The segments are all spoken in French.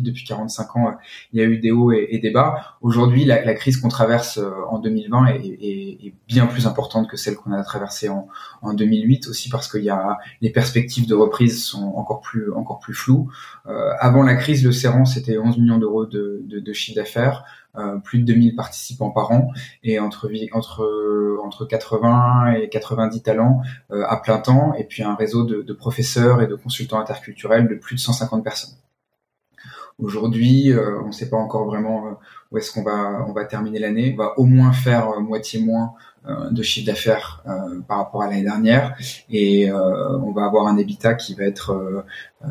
Depuis 45 ans, il y a eu des hauts et, des bas. Aujourd'hui, la, crise qu'on traverse en 2020 est, bien plus importante que celle qu'on a traversée en, en 2008, aussi parce qu'il y a les perspectives de reprise sont encore plus encore plus floues. Euh, avant la crise, le Serran c'était 11 millions d'euros de, de, de chiffre d'affaires. Euh, plus de 2000 participants par an et entre entre entre 80 et 90 talents euh, à plein temps et puis un réseau de, de, professeurs et de consultants interculturels de plus de 150 personnes. Aujourd'hui, euh, on ne sait pas encore vraiment où est-ce qu'on va on va terminer l'année. On va au moins faire moitié moins de chiffre d'affaires par rapport à l'année dernière et on va avoir un EBITDA qui va être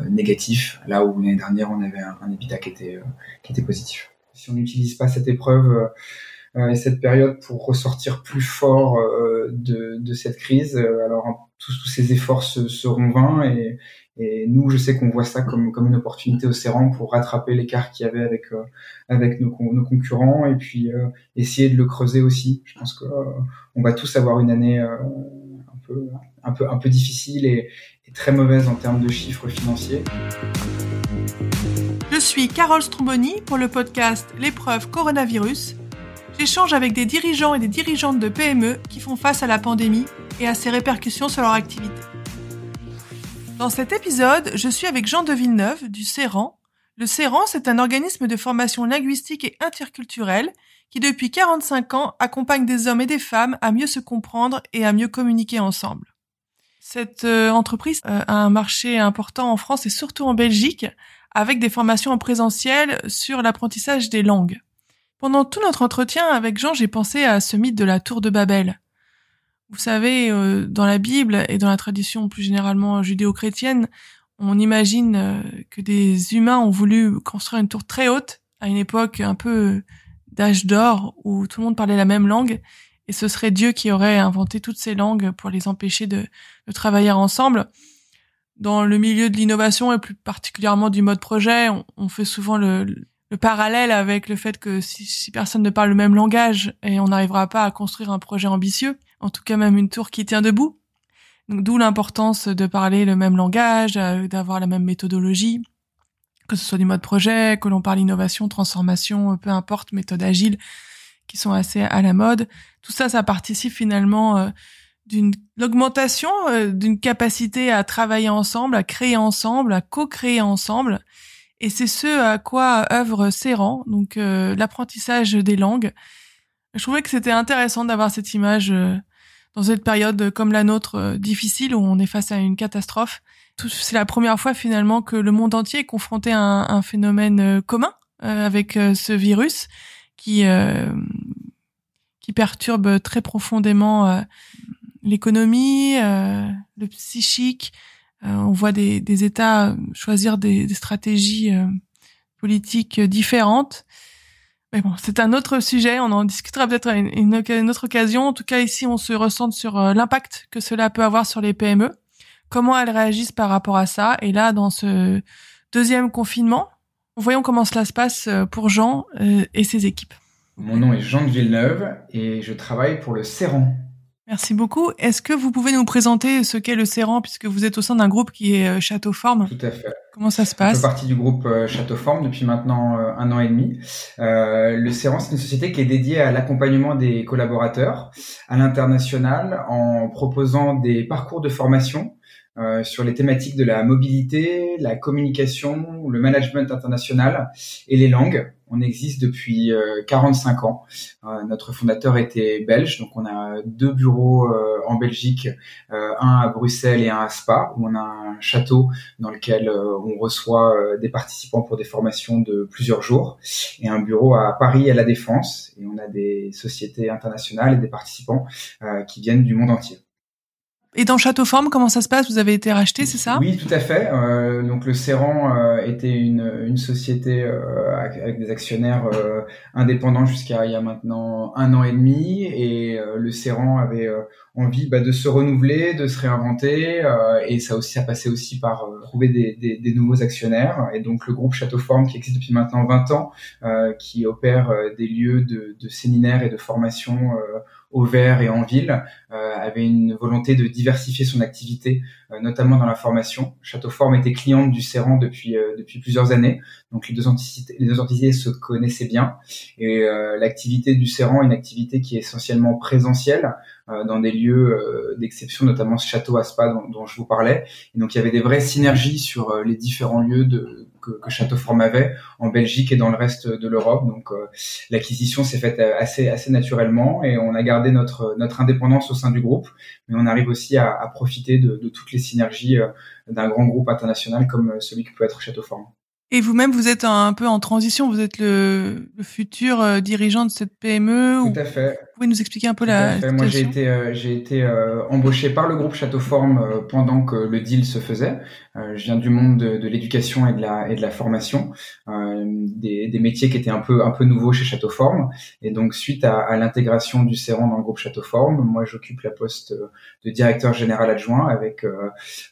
négatif là où l'année dernière on avait un, un qui était qui était positif si on n'utilise pas cette épreuve euh, euh, et cette période pour ressortir plus fort euh, de, de cette crise, alors tous, tous ces efforts seront vains et, et nous, je sais qu'on voit ça comme, comme une opportunité au Serran pour rattraper l'écart qu'il y avait avec avec nos, nos, concurrents et puis essayer de le creuser aussi. Je pense que on va tous avoir une année un peu un peu un peu difficile et très mauvaise en termes de chiffres financiers. Je suis Carole Stromboni pour le podcast L'épreuve coronavirus. J'échange avec des dirigeants et des dirigeantes de PME qui font face à la pandémie et à ses répercussions sur leur activité. Dans cet épisode, je suis avec Jean de Villeneuve du CERAN. Le CERAN, c'est un organisme de formation linguistique et interculturelle qui depuis 45 ans accompagne des hommes et des femmes à mieux se comprendre et à mieux communiquer ensemble. Cette euh, entreprise euh, a un marché important en France et surtout en Belgique, avec des formations en présentiel sur l'apprentissage des langues. Pendant tout notre entretien avec Jean, j'ai pensé à ce mythe de la tour de Babel. Vous savez, euh, dans la Bible et dans la tradition plus généralement judéo-chrétienne, on imagine euh, que des humains ont voulu construire une tour très haute à une époque un peu d'âge d'or où tout le monde parlait la même langue et ce serait Dieu qui aurait inventé toutes ces langues pour les empêcher de, travailler ensemble. Dans le milieu de l'innovation et plus particulièrement du mode projet, on, fait souvent le, le, parallèle avec le fait que si, si, personne ne parle le même langage et on n'arrivera pas à construire un projet ambitieux, en tout cas même une tour qui tient debout. D'où l'importance de parler le même langage, euh, d'avoir la même méthodologie, que ce soit du mode projet, que l'on parle innovation, transformation, peu importe, méthode agile, qui sont assez à la mode. Tout ça, ça participe finalement euh, d'une l'augmentation euh, d'une capacité à travailler ensemble, à créer ensemble, à co-créer ensemble. Et c'est ce à quoi œuvre Serran, donc euh, l'apprentissage des langues. Je trouvais que c'était intéressant d'avoir cette image euh, dans cette période comme la nôtre difficile où on est face à une catastrophe. C'est la première fois finalement que le monde entier est confronté à un, phénomène commun avec ce virus qui qui perturbe très profondément l'économie, euh, le psychique. Euh, on voit des, États choisir des, stratégies euh, politiques différentes. Mais bon, c'est un autre sujet. On en discutera peut-être à une, autre occasion. En tout cas, ici, on se ressent sur l'impact que cela peut avoir sur les PME, comment elles réagissent par rapport à ça. Et là, dans ce deuxième confinement, voyons comment cela se passe pour Jean et ses équipes. Mon nom est Jean de Villeneuve et je travaille pour le Serran, Merci beaucoup. Est-ce que vous pouvez nous présenter ce qu'est le Serran, puisque vous êtes au sein d'un groupe qui est euh, Château Forme Tout à fait. Comment ça se passe Je fais partie du groupe euh, Château Forme depuis maintenant euh, un an et demi. le Serran, c'est une société qui est dédiée à l'accompagnement des collaborateurs à l'international en proposant des parcours de formation euh, sur les thématiques de la mobilité, la communication, le management international et les langues. On existe depuis 45 euh, ans. Euh, notre fondateur était belge, donc on a deux bureaux en Belgique, un à Bruxelles et un à Spa, où on a un château dans lequel on reçoit des participants pour des formations de plusieurs jours, et un bureau à Paris à la Défense, et on a des sociétés internationales et des participants qui viennent du monde entier. Et dans Château Forme, comment ça se passe? Vous avez été racheté, c'est ça? Oui, tout à fait. Euh, donc le Serran euh, était une, société euh, avec des actionnaires euh, indépendants jusqu'à il y a maintenant un an et demi, et le Serran avait envie bah, de se renouveler, de se réinventer, et ça aussi a passé aussi par trouver des, nouveaux actionnaires. Et donc le groupe Château Forme, qui existe depuis maintenant 20 ans, qui opère des lieux de, séminaires et de formation au vert et en ville, avait une volonté de diversifier son activité, notamment dans la formation. Château Forme était cliente du Serran depuis depuis plusieurs années, donc les deux entités les deux entités se connaissaient bien et l'activité du est une activité qui est essentiellement présentielle dans des lieux d'exception, notamment ce château Aspa dont, dont, je vous parlais. Et donc il y avait des vraies synergies sur les différents lieux de, que, que Châteauforme avait en Belgique et dans le reste de l'Europe. Donc euh, l'acquisition s'est faite euh, assez assez naturellement et on a gardé notre notre indépendance au sein du groupe, mais on arrive aussi à, à profiter de, de, toutes les synergies euh, d'un grand groupe international comme celui que peut être Châteauforme. Et vous-même, vous êtes un peu en transition. Vous êtes le, le futur euh, dirigeant de cette PME. Tout à fait. Vous pouvez nous expliquer un peu la Moi, j'ai été, euh, j'ai été euh, embauché par le groupe Châteauforme euh, pendant que le deal se faisait. je viens du monde de, de l'éducation et de la et de la formation, des, des, métiers qui étaient un peu un peu nouveaux chez Châteauforme. Et donc, suite à, à l'intégration du Céran dans le groupe Châteauforme, moi, j'occupe la poste de directeur général adjoint avec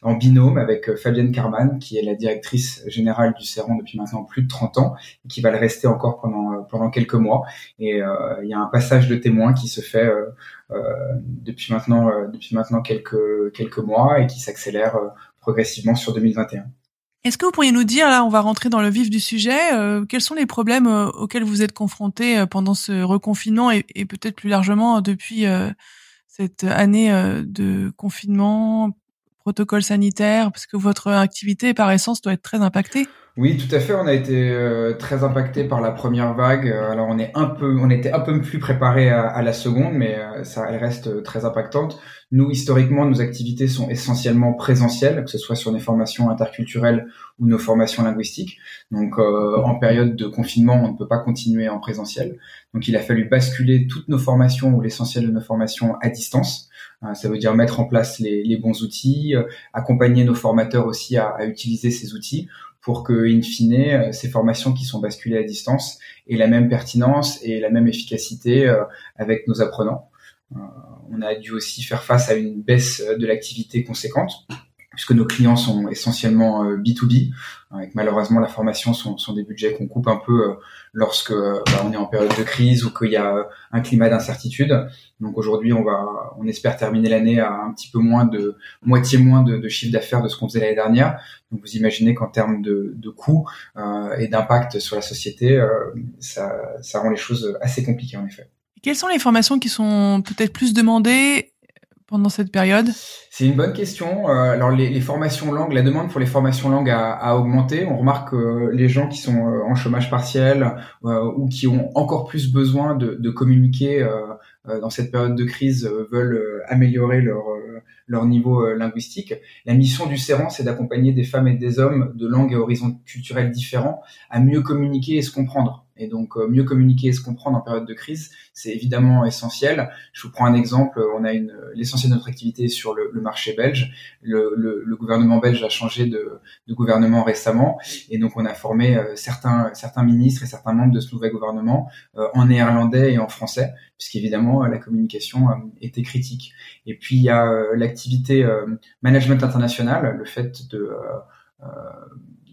en binôme avec Fabienne Carman, qui est la directrice générale du Céran depuis maintenant plus de 30 ans et qui va le rester encore pendant euh, pendant quelques mois. Et euh, il y a un passage de témoin qui se fait euh, depuis maintenant depuis maintenant quelques quelques mois et qui s'accélère progressivement sur 2021. Est-ce que vous pourriez nous dire, là, on va rentrer dans le vif du sujet, quels sont les problèmes auxquels vous êtes confrontés pendant ce reconfinement et peut-être plus largement depuis cette année de confinement, protocole sanitaire, parce que votre activité, par essence, doit être très impactée? Oui, tout à fait. On a été euh, très impacté par la première vague. Euh, alors on est un peu, on était un peu plus préparé à, la seconde, mais euh, ça, elle reste très impactante. Nous, historiquement, nos activités sont essentiellement présentielles, que ce soit sur des formations interculturelles ou nos formations linguistiques. Donc, en période de confinement, on ne peut pas continuer en présentiel. Donc, il a fallu basculer toutes nos formations ou l'essentiel de nos formations à distance. ça veut dire mettre en place les, bons outils, accompagner nos formateurs aussi à, à utiliser ces outils pour que, in fine, euh, ces formations qui sont basculées à distance aient la même pertinence et la même efficacité euh, avec nos apprenants. Euh, on a dû aussi faire face à une baisse de l'activité conséquente puisque nos clients sont essentiellement B2B, euh, avec malheureusement la formation sont, sont des budgets qu'on coupe un peu euh, lorsque bah, on est en période de crise ou qu'il y a un climat d'incertitude. Donc aujourd'hui, on va, on espère terminer l'année à un petit peu moins de moitié moins de, chiffre d'affaires de ce qu'on faisait l'année dernière. Donc vous imaginez qu'en termes de, de coûts euh, et d'impact sur la société, euh, ça, ça rend les choses assez compliquées en effet. quelles sont les formations qui sont peut-être plus demandées pendant cette période? C'est une bonne question. Euh, alors les, les, formations langues, la demande pour les formations langues a, a augmenté. On remarque que les gens qui sont euh, en chômage partiel euh, ou qui ont encore plus besoin de, de communiquer dans cette période de crise veulent améliorer leur leur niveau linguistique. La mission du CERAN, c'est d'accompagner des femmes et des hommes de langues et horizons culturels différents à mieux communiquer et se comprendre. Et donc mieux communiquer et se comprendre en période de crise, c'est évidemment essentiel. Je vous prends un exemple. On a l'essentiel de notre activité sur le, le marché belge. Le, le, gouvernement belge a changé de, de, gouvernement récemment, et donc on a formé euh, certains certains ministres et certains membres de ce nouvel gouvernement euh, en néerlandais et en français, puisqu'évidemment la communication était critique. Et puis il y a l'activité management international, le fait de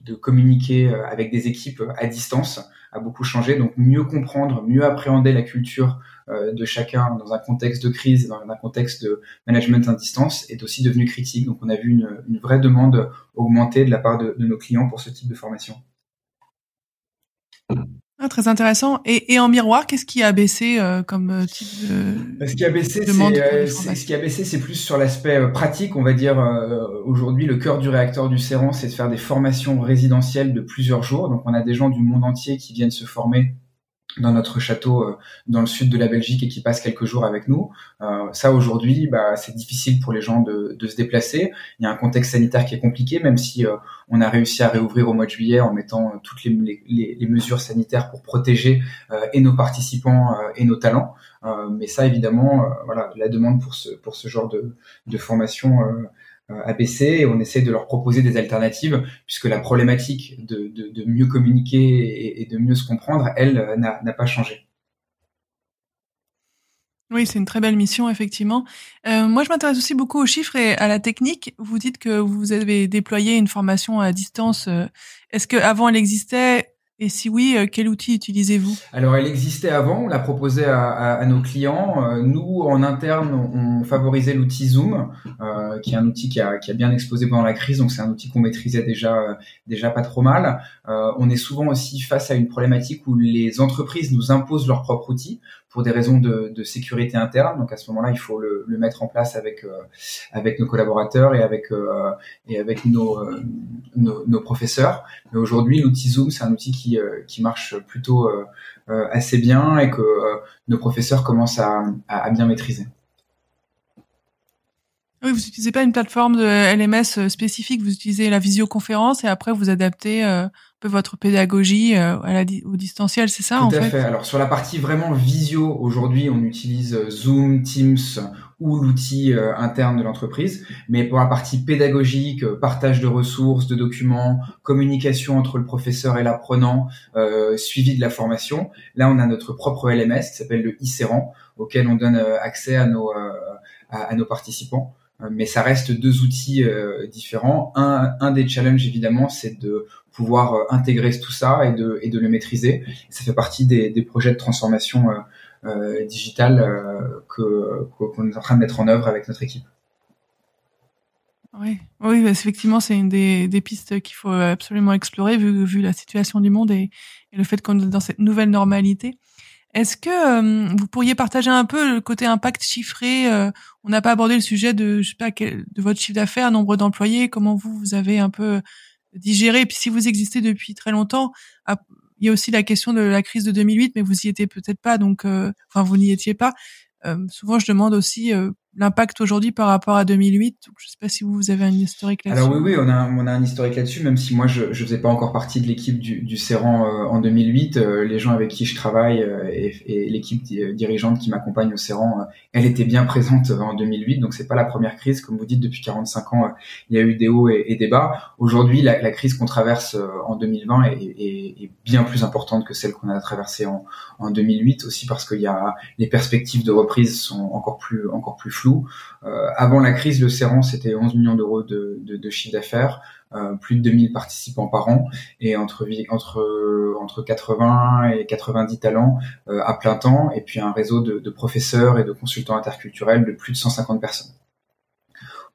de communiquer avec des équipes à distance a beaucoup changé. Donc mieux comprendre, mieux appréhender la culture euh, de chacun dans un contexte de crise, dans un contexte de management à distance, est aussi devenu critique. Donc on a vu une, vraie demande augmenter de la part de, nos clients pour ce type de formation. Ah, très intéressant. Et, et en miroir, qu'est-ce qui a baissé euh, comme euh, type de Ce qui a baissé, c'est euh, ce qui a baissé, c'est plus sur l'aspect euh, pratique. On va dire aujourd'hui, le cœur du réacteur du Céran, c'est de faire des formations résidentielles de plusieurs jours. Donc, on a des gens du monde entier qui viennent se former dans notre château euh, dans le sud de la Belgique et qui passe quelques jours avec nous. Euh, ça aujourd'hui, bah, c'est difficile pour les gens de, de, se déplacer. Il y a un contexte sanitaire qui est compliqué, même si euh, on a réussi à réouvrir au mois de juillet en mettant toutes les, les, les mesures sanitaires pour protéger et nos participants et nos talents. mais ça, évidemment, voilà, la demande pour ce pour ce genre de, de formation euh, ABC et on essaie de leur proposer des alternatives puisque la problématique de, mieux communiquer et, de mieux se comprendre, elle, euh, n'a pas changé. Oui, c'est une très belle mission, effectivement. Euh, moi, je m'intéresse aussi beaucoup aux chiffres et à la technique. Vous dites que vous avez déployé une formation à distance. Euh, est-ce que avant elle existait? Et si oui, euh, quel outil utilisez-vous? Alors, elle existait avant, on l'a proposé à, nos clients. Euh, nous, en interne, on, favorisait l'outil Zoom, euh, qui est un outil qui a, bien explosé pendant la crise, donc c'est un outil qu'on maîtrisait déjà, déjà pas trop mal. On est souvent aussi face à une problématique où les entreprises nous imposent leur propre outil pour des raisons de, sécurité interne. Donc à ce moment-là, il faut le, mettre en place avec avec nos collaborateurs et avec et avec nos, professeurs. Mais aujourd'hui, l'outil Zoom, c'est un outil qui euh, marche plutôt euh, euh, assez bien et que nos professeurs commencent à, bien maîtriser. Oui, vous n'utilisez pas une plateforme de LMS spécifique, vous utilisez la visioconférence et après vous adaptez peu votre pédagogie à la, au distanciel, c'est ça Tout en à fait. Alors sur la partie vraiment visio, aujourd'hui on utilise Zoom, Teams ou l'outil euh, interne de l'entreprise. Mais pour la partie pédagogique, euh, partage de ressources, de documents, communication entre le professeur et l'apprenant, euh, suivi de la formation, là on a notre propre LMS qui s'appelle le ICERAN, auquel on donne accès à nos, à, nos participants mais ça reste deux outils différents. Un, un, des challenges évidemment, c'est de pouvoir intégrer tout ça et de, le maîtriser. Ça fait partie des, projets de transformation euh, digital euh, que qu'on est en train de mettre en œuvre avec notre équipe. Oui, oui, bah, effectivement, c'est une des, pistes qu'il faut absolument explorer vu, la situation du monde et le fait qu'on est dans cette nouvelle normalité. Est-ce que euh, vous pourriez partager un peu le côté impact chiffré On n'a pas abordé le sujet de, je sais pas, de votre chiffre d'affaires, nombre d'employés, comment vous vous avez un peu digéré. Et puis si vous existez depuis très longtemps, il y a aussi la question de la crise de 2008, mais vous y étiez peut-être pas, donc euh, enfin vous n'y étiez pas. Euh, souvent, je demande aussi euh, l'impact aujourd'hui par rapport à 2008. je ne sais pas si vous, avez un historique là-dessus. Alors oui, oui, on a, on a un historique là-dessus, même si moi je ne faisais pas encore partie de l'équipe du, du CERAN euh, en 2008. Euh, les gens avec qui je travaille euh, et, et l'équipe dirigeante qui m'accompagne au CERAN, elle était bien présente en 2008. Donc c'est pas la première crise, comme vous dites, depuis 45 ans, il y a eu des hauts et, des bas. Aujourd'hui, la, la, crise qu'on traverse en 2020 est, est, est, bien plus importante que celle qu'on a traversée en, en 2008, aussi parce qu'il y a les perspectives de reprise sont encore plus encore plus Euh, avant la crise, le Serran, c'était 11 millions d'euros de, chiffre d'affaires, euh, plus de 2000 participants par an, et entre, entre, entre 80 et 90 talents euh, à plein temps, et puis un réseau de, professeurs et de consultants interculturels de plus de 150 personnes.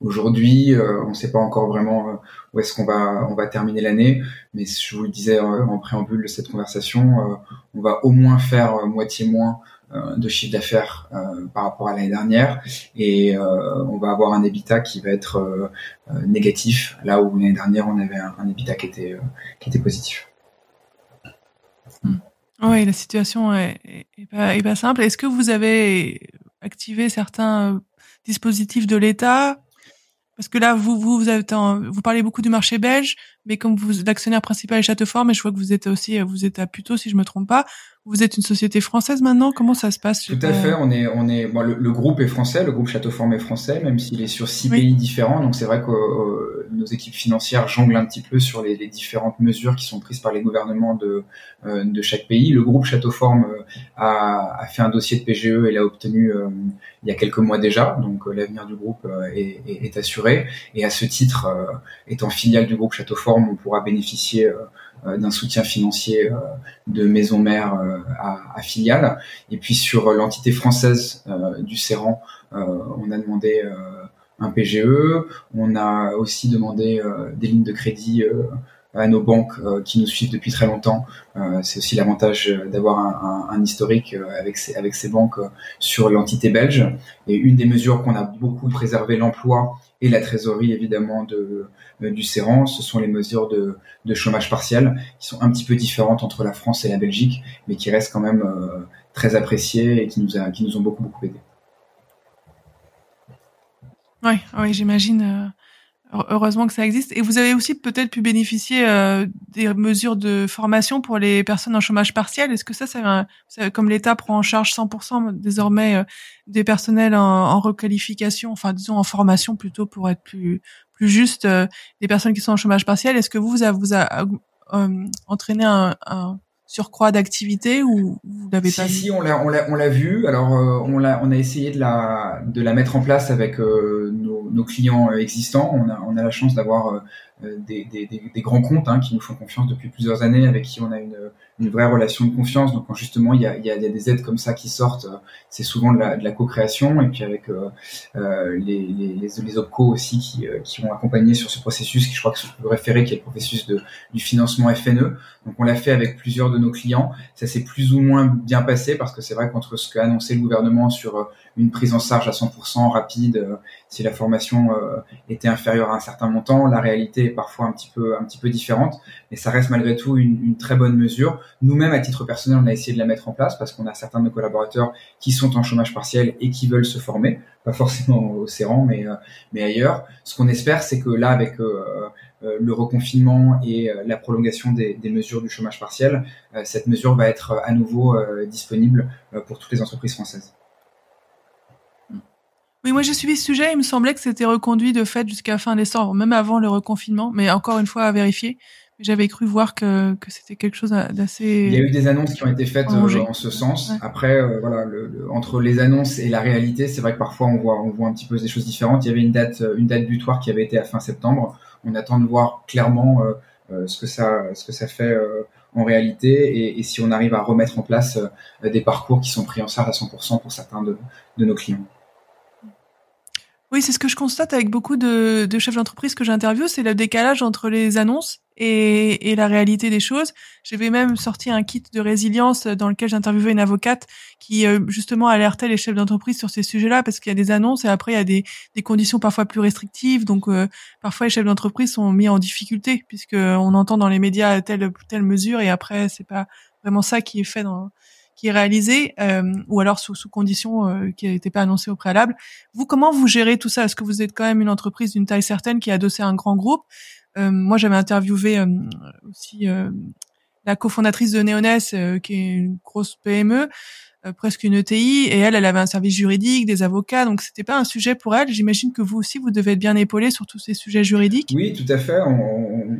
Aujourd'hui, on ne sait pas encore vraiment où est-ce qu'on va va terminer l'année, mais je vous le disais en préambule de cette conversation, on va au moins faire moitié moins de chiffre d'affaires euh, par rapport à l'année dernière et euh, on va avoir un EBITDA qui va être négatif là où l'année dernière on avait un, EBITDA qui était qui était positif. Hmm. Oui, la situation est, pas, est pas simple. Est-ce que vous avez activé certains dispositifs de l'État? Parce que là, vous, vous, vous parlez beaucoup du marché belge, mais comme vous, l'actionnaire principal est Châteaufort, mais je vois que vous êtes aussi, vous êtes à Puteaux, si je me trompe pas. Vous êtes une société française maintenant Comment ça se passe? Tout à fait. On est, on est. Bon, le, groupe est français, le groupe Château est français, même s'il est sur six pays différents. Donc c'est vrai que euh, nos équipes financières jonglent un petit peu sur les, les, différentes mesures qui sont prises par les gouvernements de, euh, de chaque pays. Le groupe Château euh, a, a, fait un dossier de PGE et l'a obtenu euh, il y a quelques mois déjà. Donc l'avenir du groupe est, est, est, assuré. Et à ce titre, étant filiale du groupe On pourra bénéficier euh, d'un soutien financier euh, de maison mère euh, à, à filiale. Et puis sur l'entité française du Serran, on a demandé un PGE. On a aussi demandé des lignes de crédit à nos banques qui nous suivent depuis très longtemps. c'est aussi l'avantage d'avoir un, historique avec ces banques sur l'entité belge. Et une des mesures qu'on a beaucoup préservé l'emploi et la trésorerie évidemment de, euh, du Serran, ce sont les mesures de, de, chômage partiel qui sont un petit peu différentes entre la France et la Belgique, mais qui restent quand même euh, très appréciées et qui nous, a, qui nous ont beaucoup beaucoup aidés. Oui, oui j'imagine. Heureusement que ça existe. Et vous avez aussi peut-être pu bénéficier euh, des mesures de formation pour les personnes en chômage partiel. Est-ce que ça, c'est comme l'État prend en charge 100% désormais euh, des personnels en, en, requalification, enfin disons en formation plutôt pour être plus plus juste, euh, des personnes qui sont en chômage partiel. Est-ce que vous vous, a, vous a, entraîné un, un surcroît d'activité ou vous l'avez pas vu? Si, on l'a, on l'a, on l'a vu. Alors, euh, on l'a, on a essayé de la, de la mettre en place avec euh, nos, clients euh, existants. On a, on a la chance d'avoir des, des, des, grands comptes hein, qui nous font confiance depuis plusieurs années, avec qui on a une, une vraie relation de confiance. Donc quand justement il y a, il y a, des aides comme ça qui sortent, c'est souvent de la, de la co-création et puis avec les, les, les, les OPCO aussi qui, qui ont accompagné sur ce processus, qui je crois que je peux référer, qui est le processus de, du financement FNE. Donc on l'a fait avec plusieurs de nos clients. Ça s'est plus ou moins bien passé parce que c'est vrai qu'entre ce qu'a annoncé le gouvernement sur une prise en charge à 100% rapide si la formation était inférieure à un certain montant, la réalité parfois un petit peu un petit peu différente, mais ça reste malgré tout une, très bonne mesure. Nous-mêmes, à titre personnel, on a essayé de la mettre en place parce qu'on a certains de nos collaborateurs qui sont en chômage partiel et qui veulent se former, pas forcément au CERAN, mais mais ailleurs. Ce qu'on espère, c'est que là, avec euh, le reconfinement et euh, la prolongation des, des, mesures du chômage partiel, euh, cette mesure va être à nouveau disponible pour toutes les entreprises françaises. Oui, moi j'ai suivi ce sujet. Il me semblait que c'était reconduit de fait jusqu'à fin décembre, même avant le reconfinement, mais encore une fois à vérifier. J'avais cru voir que, que c'était quelque chose d'assez. Il y a eu des annonces qui ont été faites en ce sens. Après, voilà, le, entre les annonces et la réalité, c'est vrai que parfois on voit, on voit un petit peu des choses différentes. Il y avait une date, une date butoir qui avait été à fin septembre on attend de voir clairement euh, euh, ce que ça ce que ça fait euh, en réalité et, si on arrive à remettre en place des parcours qui sont pris en charge à 100% pour certains de, nos clients. Oui, c'est ce que je constate avec beaucoup de, de chefs d'entreprise que j'interviewe, c'est le décalage entre les annonces et, et la réalité des choses. J'avais même sorti un kit de résilience dans lequel j'interviewais une avocate qui euh, justement alertait les chefs d'entreprise sur ces sujets-là parce qu'il y a des annonces et après il y a des, des conditions parfois plus restrictives. Donc euh, parfois les chefs d'entreprise sont mis en difficulté puisque on entend dans les médias telle telle mesure et après c'est pas vraiment ça qui est fait dans qui est réalisé euh, ou alors sous, sous conditions qui n'étaient pas annoncées au préalable. Vous, comment vous gérez tout ça? Est-ce que vous êtes quand même une entreprise d'une taille certaine qui a adossé un grand groupe? Euh, moi, j'avais interviewé euh, aussi euh, la cofondatrice de Neoness, qui est une grosse PME, presque une ETI, et elle, elle avait un service juridique, des avocats, donc c'était pas un sujet pour elle. J'imagine que vous aussi, vous devez être bien épaulé sur tous ces sujets juridiques. Oui, tout à fait.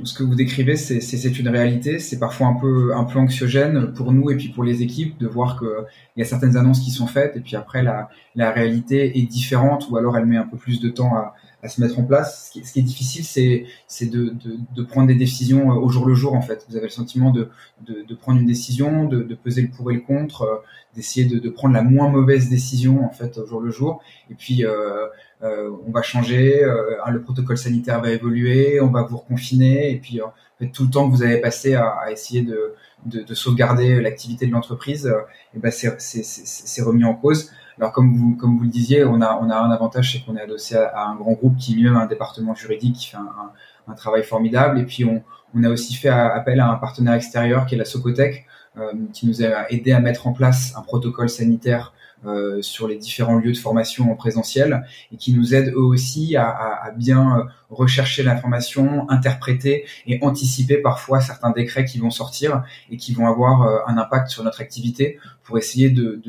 ce que vous décrivez, c'est une réalité. C'est parfois un peu un peu anxiogène pour nous et puis pour les équipes de voir qu'il y a certaines annonces qui sont faites et puis après la, la réalité est différente ou alors elle met un peu plus de temps à, à se mettre en place. Ce qui, ce qui est difficile, c'est c'est de, de, de, prendre des décisions euh, au jour le jour. En fait, vous avez le sentiment de, de, de prendre une décision, de, de, peser le pour et le contre, euh, d'essayer de, de prendre la moins mauvaise décision en fait au jour le jour. Et puis euh, euh on va changer, euh, le protocole sanitaire va évoluer, on va vous reconfiner. Et puis en fait, tout le temps que vous avez passé à, à essayer de, de, de sauvegarder l'activité de l'entreprise, et ben c'est remis en cause. Alors comme vous comme vous le disiez, on a on a un avantage, c'est qu'on est adossé à, un grand groupe qui lui-même a un département juridique qui fait un, travail formidable. Et puis on on a aussi fait appel à un partenaire extérieur qui est la Socotec, euh, qui nous a aidé à mettre en place un protocole sanitaire euh, sur les différents lieux de formation en présentiel et qui nous aident eux aussi à, bien rechercher l'information, interpréter et anticiper parfois certains décrets qui vont sortir et qui vont avoir euh, un impact sur notre activité pour essayer de,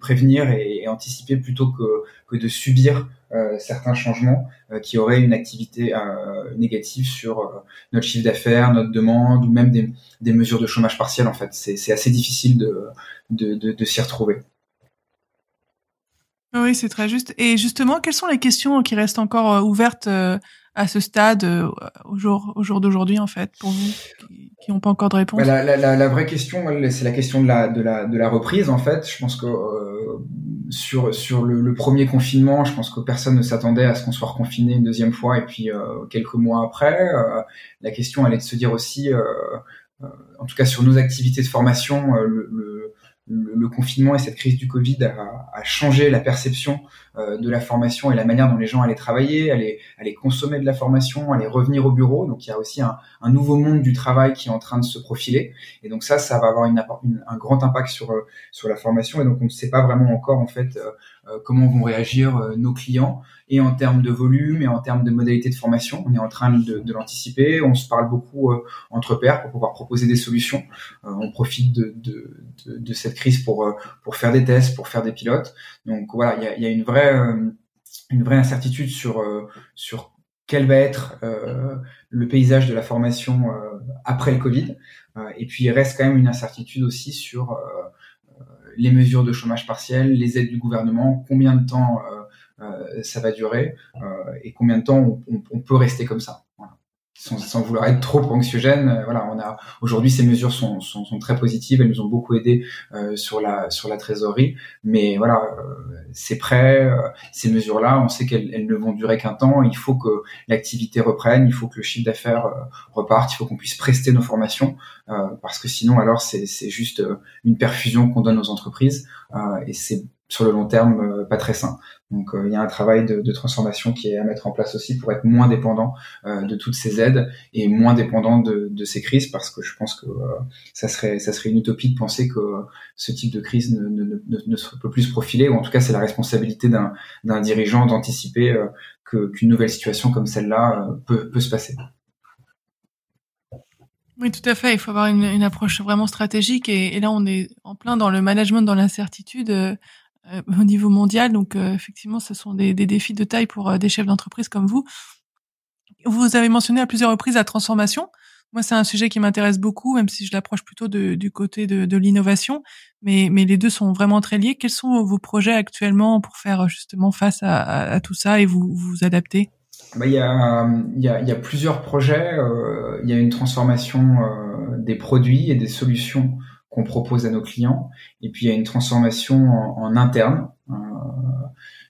prévenir et, anticiper plutôt que, de subir euh, certains changements euh, qui auraient une activité euh, négative sur notre chiffre d'affaires, notre demande ou même des, mesures de chômage partiel. En fait, c'est assez difficile de s'y retrouver. Oui, c'est très juste. Et justement, quelles sont les questions qui restent encore euh, ouvertes euh, à ce stade, euh, au jour, au jour d'aujourd'hui, en fait, pour vous, qui n'ont pas encore de réponse? Bah, la, vraie question, c'est la question de la, de, la, de la reprise, en fait. Je pense que sur, sur le, premier confinement, je pense que personne ne s'attendait à ce qu'on soit reconfiné une deuxième fois, et puis quelques mois après, la question, est de se dire aussi, en tout cas sur nos activités de formation, le, le le, confinement et cette crise du Covid a, a changé la perception euh, de la formation et la manière dont les gens allaient travailler, allaient, allaient consommer de la formation, allaient revenir au bureau. Donc il y a aussi un, un, nouveau monde du travail qui est en train de se profiler. Et donc ça, ça va avoir une, un grand impact sur euh, sur la formation. Et donc on ne sait pas vraiment encore en fait euh, comment vont réagir euh, nos clients et en termes de volume et en termes de modalités de formation. On est en train de, de l'anticiper. On se parle beaucoup euh, entre pairs pour pouvoir proposer des solutions. on profite de, de, de, cette crise pour pour faire des tests, pour faire des pilotes. Donc voilà, il y a, y a, une vraie une vraie incertitude sur sur quel va être euh, le paysage de la formation euh, après le Covid. Euh, et puis il reste quand même une incertitude aussi sur les mesures de chômage partiel, les aides du gouvernement, combien de temps euh, euh, ça va durer euh, et combien de temps on, peut rester comme ça. Sans, vouloir être trop anxiogène, euh, voilà, on a aujourd'hui ces mesures sont, sont, sont, très positives, elles nous ont beaucoup aidé euh, sur la sur la trésorerie, mais voilà, euh, c'est prêt, euh, ces mesures-là, on sait qu'elles elles ne vont durer qu'un temps. Il faut que l'activité reprenne, il faut que le chiffre d'affaires reparte, il faut qu'on puisse prester nos formations, parce que sinon alors c'est c'est juste une perfusion qu'on donne aux entreprises et c'est sur le long terme euh, pas très sain. Donc euh, il y a un travail de, transformation qui est à mettre en place aussi pour être moins dépendant euh, de toutes ces aides et moins dépendant de, ces crises parce que je pense que ça serait ça serait une utopie de penser que ce type de crise ne, ne, ne, ne se peut plus se profiler ou en tout cas c'est la responsabilité d'un dirigeant d'anticiper qu'une nouvelle situation comme celle-là peut peut se passer. Oui, tout à fait. Il faut avoir une, approche vraiment stratégique. Et, là, on est en plein dans le management, dans l'incertitude. Euh, au niveau mondial. Donc euh, effectivement, ce sont des, défis de taille pour euh, des chefs d'entreprise comme vous. Vous avez mentionné à plusieurs reprises la transformation. Moi, c'est un sujet qui m'intéresse beaucoup, même si je l'approche plutôt du côté de, l'innovation. Mais, les deux sont vraiment très liés. Quels sont vos projets actuellement pour faire justement face à, tout ça et vous adapter? Bah, il, y a, plusieurs projets. Il y a une transformation des produits et des solutions qu'on propose à nos clients. Et puis il y a une transformation en, interne euh,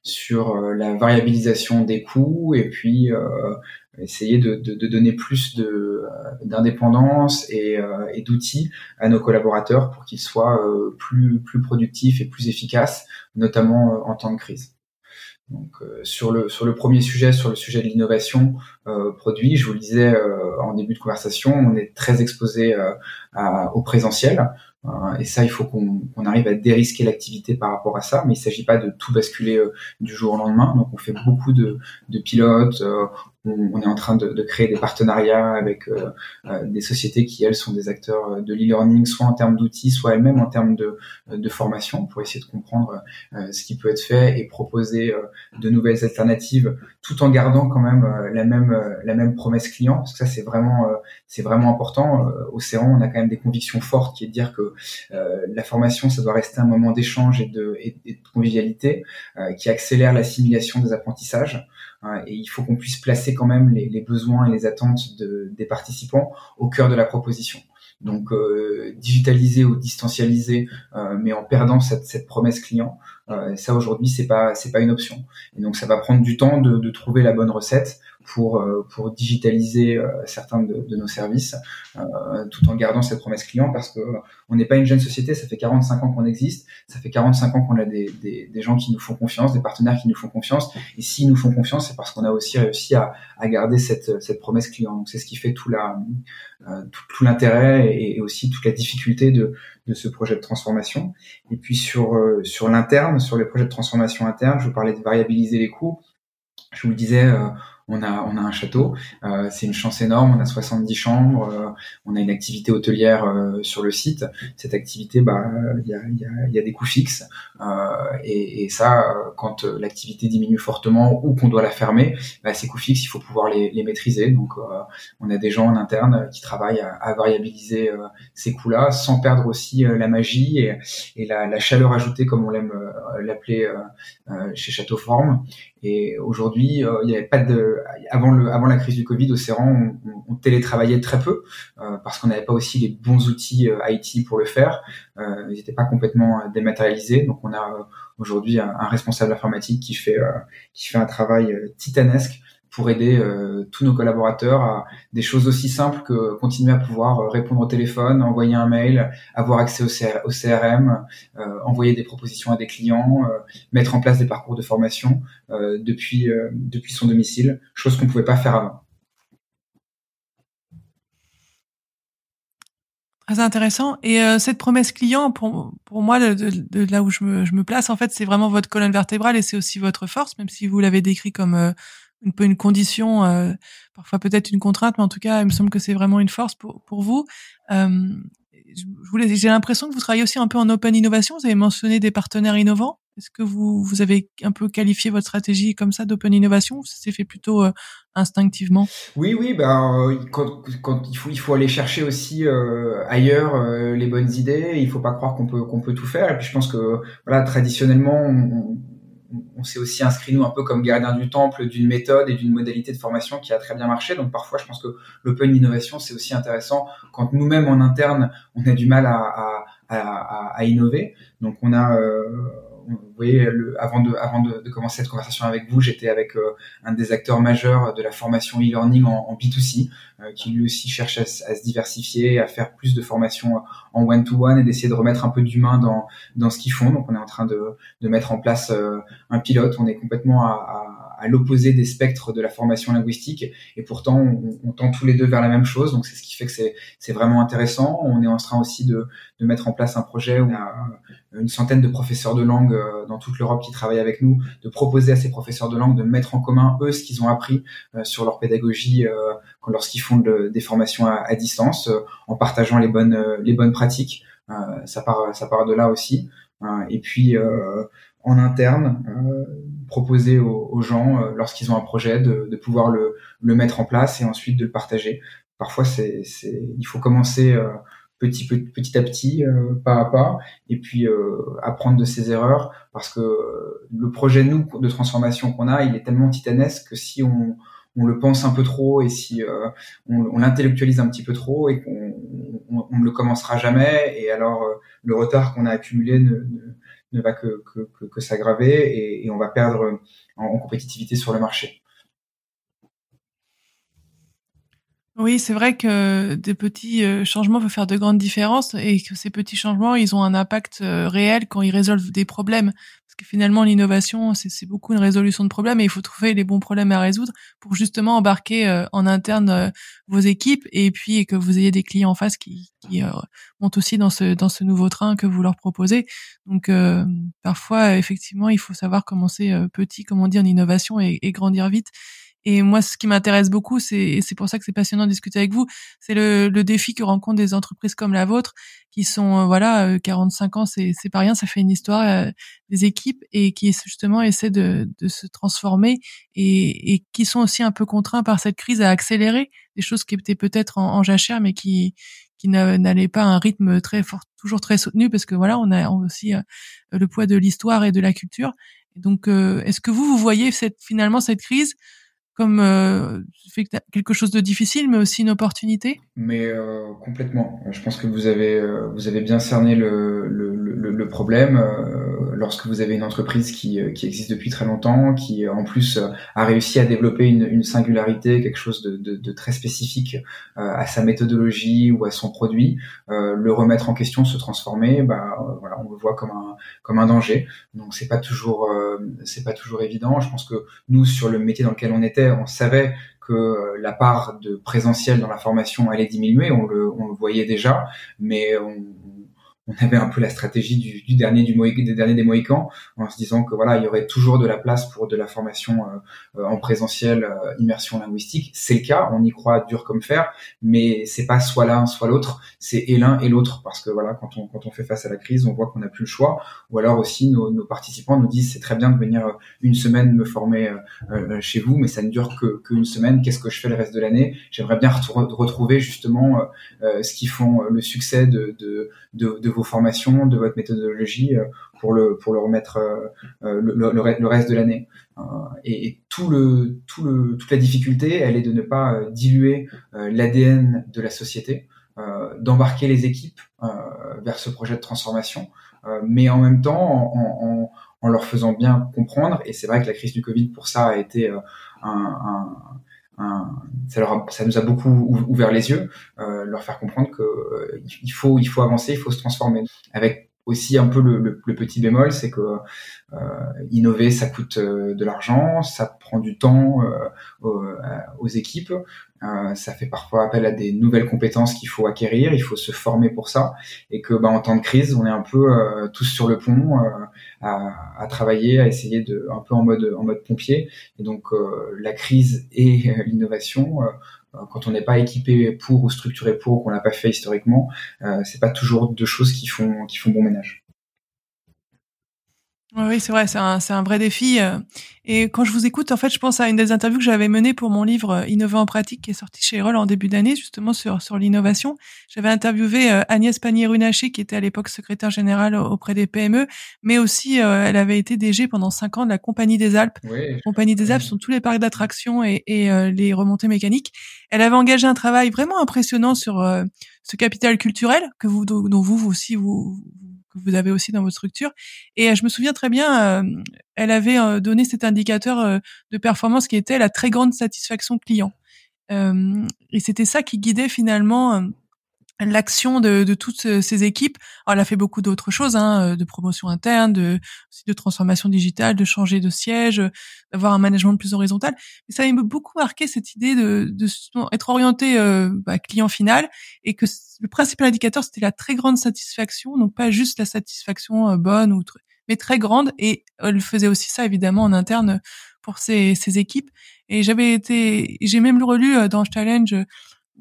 sur euh, la variabilisation des coûts et puis euh, essayer de, de, donner plus d'indépendance et, d'outils à nos collaborateurs pour qu'ils soient plus plus productifs et plus efficaces, notamment en temps de crise. Donc sur le sur le premier sujet, sur le sujet de l'innovation produit, je vous le disais en début de conversation, on est très exposé au présentiel. Euh, et ça, il faut qu'on arrive à dérisquer l'activité par rapport à ça, mais il ne s'agit pas de tout basculer euh, du jour au lendemain. Donc, on fait beaucoup de, pilotes, euh, on, est en train de, créer des partenariats avec euh, euh, des sociétés qui elles sont des acteurs euh, de l'e-learning, soit en termes d'outils, soit elles-mêmes en termes de, formation, pour essayer de comprendre ce qui peut être fait et proposer de nouvelles alternatives, tout en gardant quand même la même la même promesse client, parce que ça c'est vraiment c'est vraiment important. Au Océan, on a quand même des convictions fortes qui est de dire que la formation ça doit rester un moment d'échange et de convivialité qui accélère l'assimilation des apprentissages. Hein, et il faut qu'on puisse placer quand même les, besoins et les attentes de, des participants au cœur de la proposition. Donc euh, digitaliser ou distancialiser, euh, mais en perdant cette, cette promesse client, euh, ça aujourd'hui c'est pas c'est pas une option. Et donc ça va prendre du temps de, de trouver la bonne recette pour euh, pour digitaliser euh, certains de, nos services, euh, tout en gardant cette promesse client parce que on n'est pas une jeune société, ça fait 45 ans qu'on existe, ça fait 45 ans qu'on a des, des, gens qui nous font confiance, des partenaires qui nous font confiance, et s'ils nous font confiance, c'est parce qu'on a aussi réussi à, à garder cette cette promesse client. Donc c'est ce qui fait tout la tout, tout l'intérêt et, et, aussi toute la difficulté de de ce projet de transformation. Et puis sur sur l'interne, sur les projets de transformation interne, je vous parlais de variabiliser les coûts. Je vous le disais, on a on a un château, euh, c'est une chance énorme, on a 70 chambres, euh, on a une activité hôtelière euh, sur le site. Cette activité, bah il y a, y, a, y a des coûts fixes et, et, ça, quand l'activité diminue fortement ou qu'on doit la fermer, bah, ces coûts fixes, il faut pouvoir les, maîtriser. Donc on a des gens en interne qui travaillent à, à variabiliser ces coûts-là sans perdre aussi la magie et, et la, la, chaleur ajoutée comme on l'aime l'appeler chez Château Forme. Et aujourd'hui, il n'y avait pas de avant le avant la crise du Covid, au on, on, télétravaillait très peu euh, parce qu'on n'avait pas aussi les bons outils euh, IT pour le faire. Euh, ils n'étaient pas complètement dématérialisés, donc on a aujourd'hui un, un, responsable informatique qui fait qui fait un travail titanesque pour aider euh, tous nos collaborateurs à des choses aussi simples que continuer à pouvoir euh, répondre au téléphone, envoyer un mail, avoir accès au, CRM, euh, envoyer des propositions à des clients, mettre en place des parcours de formation depuis depuis son domicile, chose qu'on ne pouvait pas faire avant. Très intéressant. Et cette promesse client, pour, pour moi, de, là où je me, je me place, en fait, c'est vraiment votre colonne vertébrale et c'est aussi votre force, même si vous l'avez décrit comme une peu une condition, euh, parfois peut-être une contrainte, mais en tout cas, il me semble que c'est vraiment une force pour, pour vous. Euh, j'ai l'impression que vous travaillez aussi un peu en open innovation. Vous avez mentionné des partenaires innovants. Est-ce que vous, vous avez un peu qualifié votre stratégie comme ça d'open innovation ou ça s'est fait plutôt euh, instinctivement? Oui, oui, ben euh, quand, il faut il faut aller chercher aussi ailleurs les bonnes idées. Il faut pas croire qu'on peut qu'on peut tout faire. Et puis je pense que voilà traditionnellement on, on s'est aussi inscrit nous un peu comme gardien du temple d'une méthode et d'une modalité de formation qui a très bien marché. Donc parfois, je pense que l'open innovation c'est aussi intéressant quand nous-mêmes en interne on a du mal à, à, à, à innover. Donc on a vous voyez, le, avant de, avant de, de, commencer cette conversation avec vous, j'étais avec euh, un des acteurs majeurs de la formation e-learning en, en, B2C, euh, qui lui aussi cherche à, se diversifier, à faire plus de formations en one-to-one et d'essayer de remettre un peu d'humain dans, dans ce qu'ils font. Donc, on est en train de, de mettre en place euh, un pilote. On est complètement à, à l'opposé des spectres de la formation linguistique. Et pourtant on, on, tend tous les deux vers la même chose. Donc c'est ce qui fait que c'est vraiment intéressant. On est en train aussi de, de mettre en place un projet où on a une centaine de professeurs de langue euh, dans toute l'Europe qui travaillent avec nous de proposer à ces professeurs de langue de mettre en commun eux ce qu'ils ont appris euh, sur leur pédagogie euh, lorsqu'ils font de, des formations à, à distance en partageant les bonnes les bonnes pratiques. Ça part ça part de là aussi. Et puis en interne proposer aux, gens, euh, lorsqu'ils ont un projet, de, de pouvoir le, le, mettre en place et ensuite de le partager. Parfois, c'est, il faut commencer euh, petit, petit à petit, euh, pas à pas, et puis apprendre de ses erreurs, parce que le projet nous de transformation qu'on a, il est tellement titanesque que si on, on le pense un peu trop et si on, on l'intellectualise un petit peu trop et qu'on on, on, ne le commencera jamais, et alors le retard qu'on a accumulé ne, ne ne va que, s'aggraver et, et, on va perdre en, compétitivité sur le marché. Oui, c'est vrai que des petits euh, changements peuvent faire de grandes différences et que ces petits changements, ils ont un impact euh, réel quand ils résolvent des problèmes. Parce que finalement, l'innovation, c'est beaucoup une résolution de problèmes et il faut trouver les bons problèmes à résoudre pour justement embarquer euh, en interne vos équipes et puis que vous ayez des clients en face qui, qui montent aussi dans ce dans ce nouveau train que vous leur proposez. Donc parfois, effectivement, il faut savoir commencer petit, comme on dit en innovation, et grandir vite. Et moi, ce qui m'intéresse beaucoup, c'est et c'est pour ça que c'est passionnant de discuter avec vous, c'est le, le, défi que rencontrent des entreprises comme la vôtre, qui sont euh, voilà, 45 euh, ans, c'est c'est pas rien, ça fait une histoire, euh, des équipes et qui justement essaient de, de se transformer et, et qui sont aussi un peu contraints par cette crise à accélérer des choses qui étaient peut-être en, jachère, mais qui qui n'allaient pas à un rythme très fort, toujours très soutenu, parce que voilà, on a aussi le poids de l'histoire et de la culture. Et donc, est-ce que vous vous voyez cette finalement cette crise comme euh, quelque chose de difficile, mais aussi une opportunité? Mais euh, complètement. Je pense que vous avez euh, vous avez bien cerné le, le, le, le problème. Euh, lorsque vous avez une entreprise qui, euh, qui existe depuis très longtemps, qui en plus a réussi à développer une, une singularité, quelque chose de, de, de très spécifique à sa méthodologie ou à son produit, le remettre en question, se transformer, bah voilà, on le voit comme un comme un danger. Donc c'est pas toujours c'est pas toujours évident. Je pense que nous sur le métier dans lequel on était on savait que la part de présentiel dans la formation allait diminuer, on le, on le voyait déjà, mais on, on avait un peu la stratégie du, du dernier du des derniers des Mohicans en se disant que voilà il y aurait toujours de la place pour de la formation euh, euh, en présentiel euh, immersion linguistique. C'est le cas on y croit dur comme fer mais c'est pas soit l'un soit l'autre. C'est et l'un et l'autre parce que voilà quand on quand on fait face à la crise on voit qu'on n'a plus le choix. Ou alors aussi nos, nos participants nous disent c'est très bien de venir une semaine me former chez vous mais ça ne dure que qu'une semaine. Qu'est-ce que je fais le reste de l'année? J'aimerais bien retrouver justement ce qui font le succès de, de, de, de vos formations, de votre méthodologie euh, pour le pour le remettre euh, euh, le, reste de l'année. Et, tout le tout le toute la difficulté, elle est de ne pas diluer l'ADN de la société, d'embarquer les équipes vers ce projet de transformation, mais en même temps en, leur faisant bien comprendre. Et c'est vrai que la crise du Covid pour ça a été un ça, leur ça nous a beaucoup ouvert les yeux, euh, leur faire comprendre que euh, il faut, il faut avancer, il faut se transformer. Avec aussi un peu le, le, petit bémol, c'est que euh, innover, ça coûte euh, de l'argent, ça prend du temps euh, aux, aux, équipes, euh, ça fait parfois appel à des nouvelles compétences qu'il faut acquérir, il faut se former pour ça, et que bah, en temps de crise, on est un peu tous sur le pont à, à, travailler, à essayer de un peu en mode en mode pompier, et donc la crise et l'innovation quand on n'est pas équipé pour ou structuré pour ou qu'on l'a pas fait historiquement, euh, c'est pas toujours deux choses qui font qui font bon ménage. Oui, c'est vrai, c'est un, c'est un vrai défi. Euh. Et quand je vous écoute, en fait, je pense à une des interviews que j'avais menées pour mon livre euh, Innover en pratique, qui est sorti chez Erol en début d'année, justement sur sur l'innovation. J'avais interviewé euh, Agnès Pannier-Runacher, qui était à l'époque secrétaire générale auprès des PME, mais aussi elle avait été DG pendant cinq ans de la Compagnie des Alpes. Oui, Compagnie des Alpes sont tous les parcs d'attractions et, et les remontées mécaniques. Elle avait engagé un travail vraiment impressionnant sur ce capital culturel que vous dont vous aussi vous que vous avez aussi dans votre structure. Et euh, je me souviens très bien, euh, elle avait euh, donné cet indicateur de performance qui était la très grande satisfaction client. et c'était ça qui guidait finalement l'action de, de, toutes ces équipes. Alors, elle a fait beaucoup d'autres choses, hein, de promotion interne, de, de transformation digitale, de changer de siège, d'avoir un management plus horizontal. Mais ça m'a beaucoup marqué cette idée de, de être orienté bah, client final et que le principal indicateur c'était la très grande satisfaction, donc pas juste la satisfaction euh, bonne ou mais très grande. Et elle faisait aussi ça évidemment en interne pour ses, ses équipes. Et j'avais été, j'ai même relu euh, dans Challenge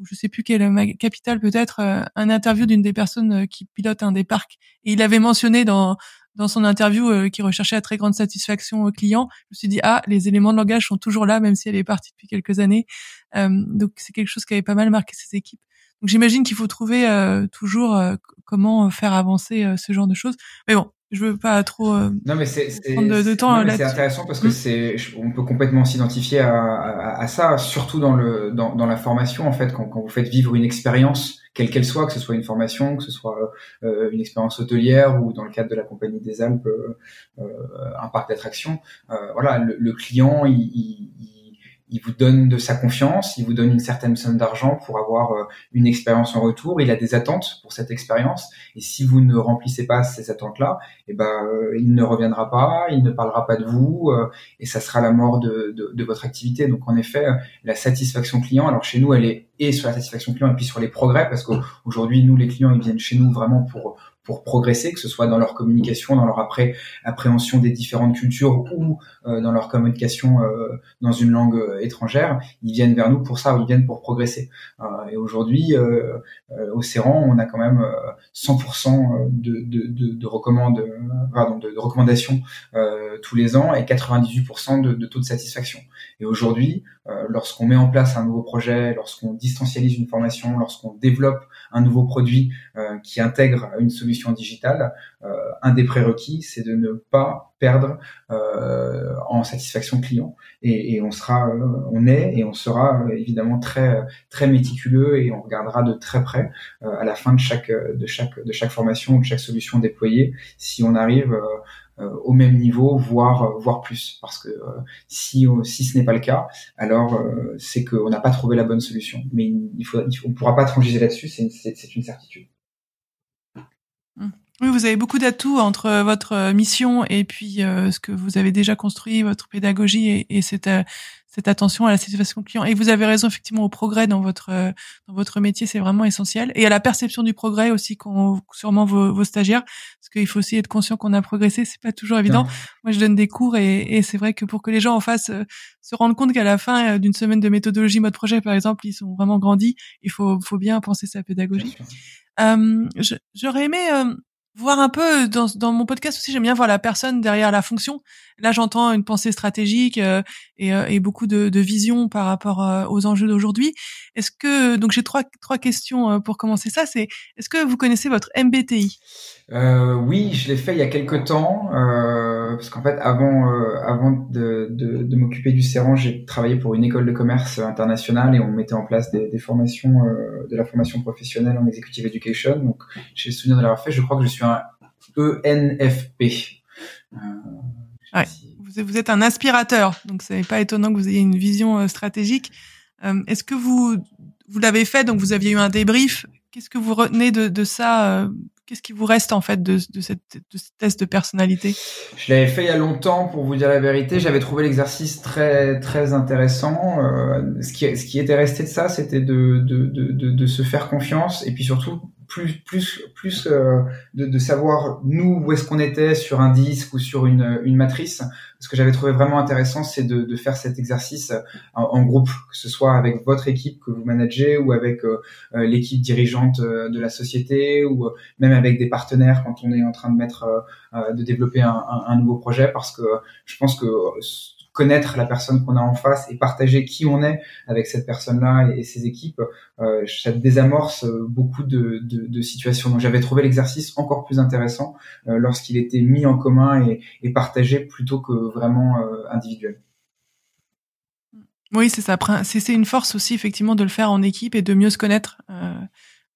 je sais plus quelle capitale peut-être, euh, un interview d'une des personnes euh, qui pilote un des parcs. Et il avait mentionné dans dans son interview euh, qu'il recherchait la très grande satisfaction aux clients. Je me suis dit ah les éléments de langage sont toujours là même si elle est partie depuis quelques années. donc c'est quelque chose qui avait pas mal marqué ses équipes. Donc j'imagine qu'il faut trouver toujours comment faire avancer ce genre de choses. Mais bon, je veux pas trop euh, non mais c'est de, temps c'est intéressant parce que hmm. c'est on peut complètement s'identifier à, à, à, ça surtout dans le dans, dans la formation en fait quand, quand vous faites vivre une expérience quelle qu'elle soit que ce soit une formation que ce soit euh, une expérience hôtelière ou dans le cadre de la compagnie des Alpes euh, euh un parc d'attractions voilà le, le client il, il il vous donne de sa confiance, il vous donne une certaine somme d'argent pour avoir euh, une expérience en retour. Il a des attentes pour cette expérience, et si vous ne remplissez pas ces attentes-là, eh ben euh, il ne reviendra pas, il ne parlera pas de vous, euh, et ça sera la mort de, de, de, votre activité. Donc en effet, la satisfaction client, alors chez nous, elle est et sur la satisfaction client et puis sur les progrès, parce qu'aujourd'hui, nous les clients, ils viennent chez nous vraiment pour pour progresser, que ce soit dans leur communication, dans leur appréhension des différentes cultures ou euh, dans leur communication euh, dans une langue euh, étrangère, ils viennent vers nous pour ça, ils viennent pour progresser. et aujourd'hui, au CERAN, on a quand même 100% de, de, de, pardon, de, recommandations tous les ans et 98% de, de taux de satisfaction. Et aujourd'hui, lorsqu'on met en place un nouveau projet, lorsqu'on distancialise une formation, lorsqu'on développe un nouveau produit qui intègre une solution digitale, euh, un des prérequis, c'est de ne pas perdre euh, en satisfaction client. Et, on sera, euh, on est et on sera évidemment très très méticuleux et on regardera de très près à la fin de chaque de chaque de chaque formation ou de chaque solution déployée si on arrive au même niveau, voire voire plus. Parce que si si ce n'est pas le cas, alors c'est qu'on n'a pas trouvé la bonne solution. Mais il faut, on ne pourra pas transiger là-dessus, c'est une certitude. Mm. Oui, vous avez beaucoup d'atouts entre votre mission et puis euh, ce que vous avez déjà construit, votre pédagogie et, et cette, euh, cette attention à la satisfaction client. Et vous avez raison, effectivement, au progrès dans votre euh, dans votre métier, c'est vraiment essentiel. Et à la perception du progrès aussi, qu'ont sûrement vos, vos stagiaires, parce qu'il faut aussi être conscient qu'on a progressé. C'est pas toujours évident. Moi, je donne des cours et, et c'est vrai que pour que les gens en face se rendent compte qu'à la fin d'une semaine de méthodologie mode projet, par exemple, ils sont vraiment grandis. Il faut faut bien penser sa pédagogie. Euh, J'aurais aimé voir un peu dans, mon podcast aussi j'aime bien voir la personne derrière la fonction. Là j'entends une pensée stratégique euh, et, euh, et, beaucoup de, vision par rapport euh, aux enjeux d'aujourd'hui. Est-ce que donc j'ai trois trois questions pour commencer ça c'est est-ce que vous connaissez votre MBTI oui je l'ai fait il y a quelques temps parce qu'en fait avant avant de, m'occuper du Serran j'ai travaillé pour une école de commerce internationale et on mettait en place des, des formations de la formation professionnelle en executive education. Donc j'ai le souvenir de l'avoir fait. Je crois que je suis ENFP. Euh, vous, êtes un aspirateur, donc ce n'est pas étonnant que vous ayez une vision euh, stratégique. Euh, est-ce que vous vous l'avez fait, donc vous aviez eu un débrief? Qu'est-ce que vous retenez de, de ça Qu'est-ce qui vous reste en fait de, de, cette, de ce test de personnalité? Je l'avais fait il y a longtemps pour vous dire la vérité. J'avais trouvé l'exercice très très intéressant. Euh, ce, qui, ce qui était resté de ça, c'était de, de, de, de, se faire confiance et puis surtout plus plus plus euh, de, de, savoir nous où est-ce qu'on était sur un disque ou sur une, une matrice. Ce que j'avais trouvé vraiment intéressant, c'est de, de, faire cet exercice en, groupe, que ce soit avec votre équipe que vous managez ou avec euh, euh, l'équipe dirigeante de la société ou même avec des partenaires quand on est en train de mettre de développer un, un, un nouveau projet, parce que je pense que connaître la personne qu'on a en face et partager qui on est avec cette personne-là et, ses équipes, euh, ça désamorce euh, beaucoup de, situations. Donc j'avais trouvé l'exercice encore plus intéressant euh, lorsqu'il était mis en commun et, partagé plutôt que vraiment individuel. Oui, c'est ça. C'est une force aussi effectivement de le faire en équipe et de mieux se connaître.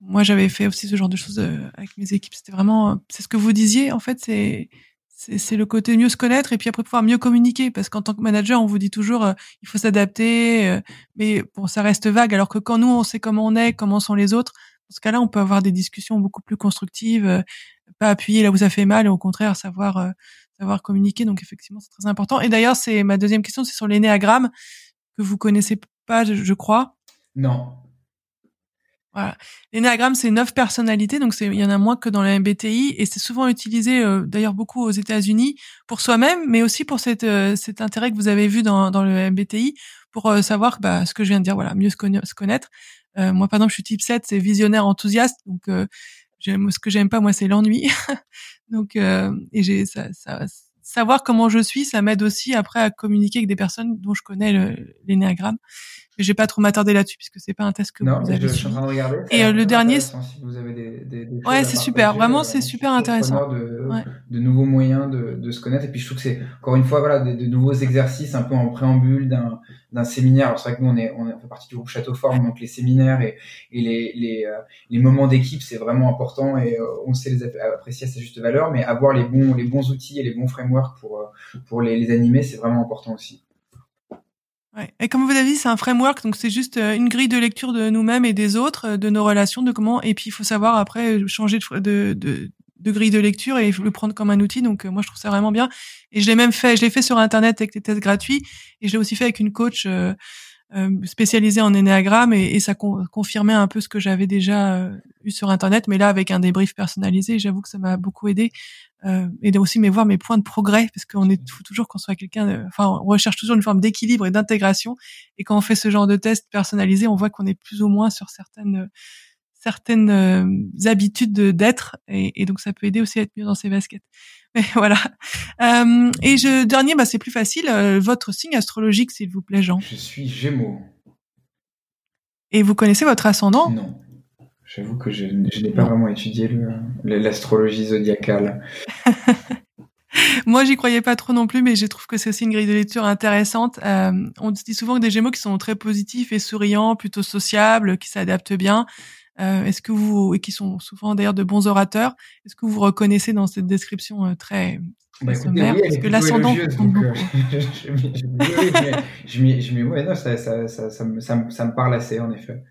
Moi, j'avais fait aussi ce genre de choses avec mes équipes. C'était vraiment, c'est ce que vous disiez. En fait, c'est c'est le côté mieux se connaître et puis après pouvoir mieux communiquer parce qu'en tant que manager on vous dit toujours euh, il faut s'adapter euh, mais bon ça reste vague. Alors que quand nous on sait comment on est comment sont les autres dans ce cas-là on peut avoir des discussions beaucoup plus constructives euh, pas appuyer là où ça fait mal et au contraire savoir savoir communiquer. Donc effectivement c'est très important. Et d'ailleurs c'est ma deuxième question c'est sur l'énéagramme que vous connaissez pas je crois. Non voilà. L'énéagramme, c'est neuf personnalités, donc il y en a moins que dans le MBTI, et c'est souvent utilisé euh, d'ailleurs beaucoup aux États-Unis pour soi-même, mais aussi pour cette, euh, cet intérêt que vous avez vu dans, dans le MBTI pour euh, savoir bah, ce que je viens de dire, voilà, mieux se, se connaître. moi, par exemple, je suis type 7, c'est visionnaire enthousiaste, donc ce que j'aime pas, moi, c'est l'ennui. donc, et j'ai ça, ça, savoir comment je suis, ça m'aide aussi après à communiquer avec des personnes dont je connais l'énéagramme. Mais je vais pas trop m'attarder là-dessus puisque c'est pas un test que non, vous avez. Je, suis en train de regarder. Et euh, le dernier. Si vous avez des, des, des ouais, c'est super. Vraiment, c'est super intéressant. De, ouais. de nouveaux moyens de, de, se connaître. Et puis je trouve que c'est encore une fois voilà de, nouveaux exercices un peu en préambule d'un d'un séminaire. Alors c'est vrai que nous on est on, fait partie du groupe Château Forme, donc les séminaires et, et les les, euh, les moments d'équipe c'est vraiment important et euh, on sait les apprécier à sa juste valeur. Mais avoir les bons les bons outils et les bons frameworks pour pour les, les animer c'est vraiment important aussi. Et comme vous avez dit, c'est un framework, donc c'est juste euh, une grille de lecture de nous-mêmes et des autres, euh, de nos relations, de comment. Et puis il faut savoir après changer de, grille de lecture et le prendre comme un outil. Donc euh, moi je trouve ça vraiment bien. Et je l'ai même fait, je l'ai fait sur internet avec des tests gratuits et je l'ai aussi fait avec une coach euh, spécialisée en énéagramme et ça confirmait un peu ce que j'avais déjà eu sur internet, mais là avec un débrief personnalisé. J'avoue que ça m'a beaucoup aidé euh, et aussi mais voir mes points de progrès parce qu'on est faut toujours qu'on soit quelqu'un enfin on recherche toujours une forme d'équilibre et d'intégration. Et quand on fait ce genre de test personnalisé on voit qu'on est plus ou moins sur certaines certaines euh, habitudes d'être. Et, et, donc ça peut aider aussi à être mieux dans ses baskets. Mais voilà. Euh, et je dernier bah c'est plus facile. Euh, votre signe astrologique s'il vous plaît Jean. Je suis Gémeaux. Et vous connaissez votre ascendant? Non J'avoue que je, n'ai pas vraiment étudié l'astrologie zodiacale. Moi, j'y croyais pas trop non plus, mais je trouve que c'est aussi une grille de lecture intéressante. Euh, on dit souvent que des Gémeaux qui sont très positifs et souriants, plutôt sociables, qui s'adaptent bien. Euh, est-ce que vous et qui sont souvent d'ailleurs de bons orateurs, est-ce que vous reconnaissez dans cette description euh, très, bah, sommaire Parce que l'ascendant euh, je je m'y, ouais, non, ça, ça, ça, me, ça me parle assez en effet.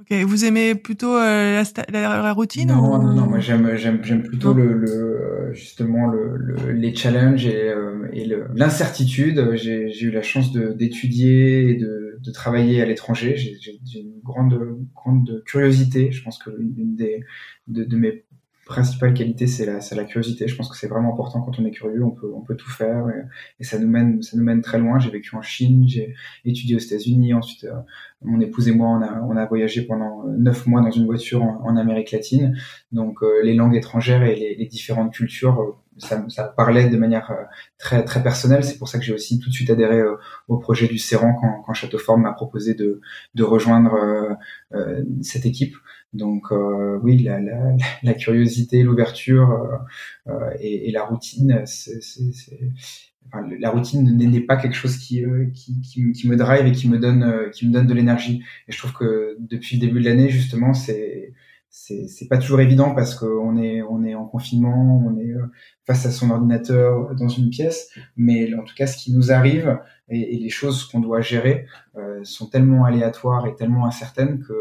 Ok, vous aimez plutôt euh, la, la, routine Non, non, non, moi j'aime, j'aime, j'aime plutôt le, le, justement le, le, les challenges et, euh, et l'incertitude. J'ai, j'ai eu la chance de, d'étudier et de, de travailler à l'étranger. J'ai, j'ai une grande, grande curiosité. Je pense que une des de, de mes principale qualité, c'est la, la curiosité. Je pense que c'est vraiment important quand on est curieux, on peut, on peut tout faire et, ça nous mène, ça nous mène très loin. J'ai vécu en Chine, j'ai étudié aux États-Unis. Ensuite, euh, mon épouse et moi, on a, on a voyagé pendant euh, neuf mois dans une voiture en, Amérique latine. Donc, euh, les langues étrangères et les, les différentes cultures, ça, ça, parlait de manière très très personnelle. C'est pour ça que j'ai aussi tout de suite adhéré au projet du Serran quand, quand Châteauforme m'a proposé de, de rejoindre euh, cette équipe. Donc euh, oui, la, la, la curiosité, l'ouverture euh, euh et, et, la routine, c'est, enfin, la routine n'est pas quelque chose qui, euh, qui, qui, qui, me drive et qui me donne, euh, qui me donne de l'énergie. Et je trouve que depuis le début de l'année, justement, c'est c'est, c'est pas toujours évident parce qu'on est on est en confinement, on est face à son ordinateur dans une pièce, mais en tout cas, ce qui nous arrive et, et les choses qu'on doit gérer euh, sont tellement aléatoires et tellement incertaines que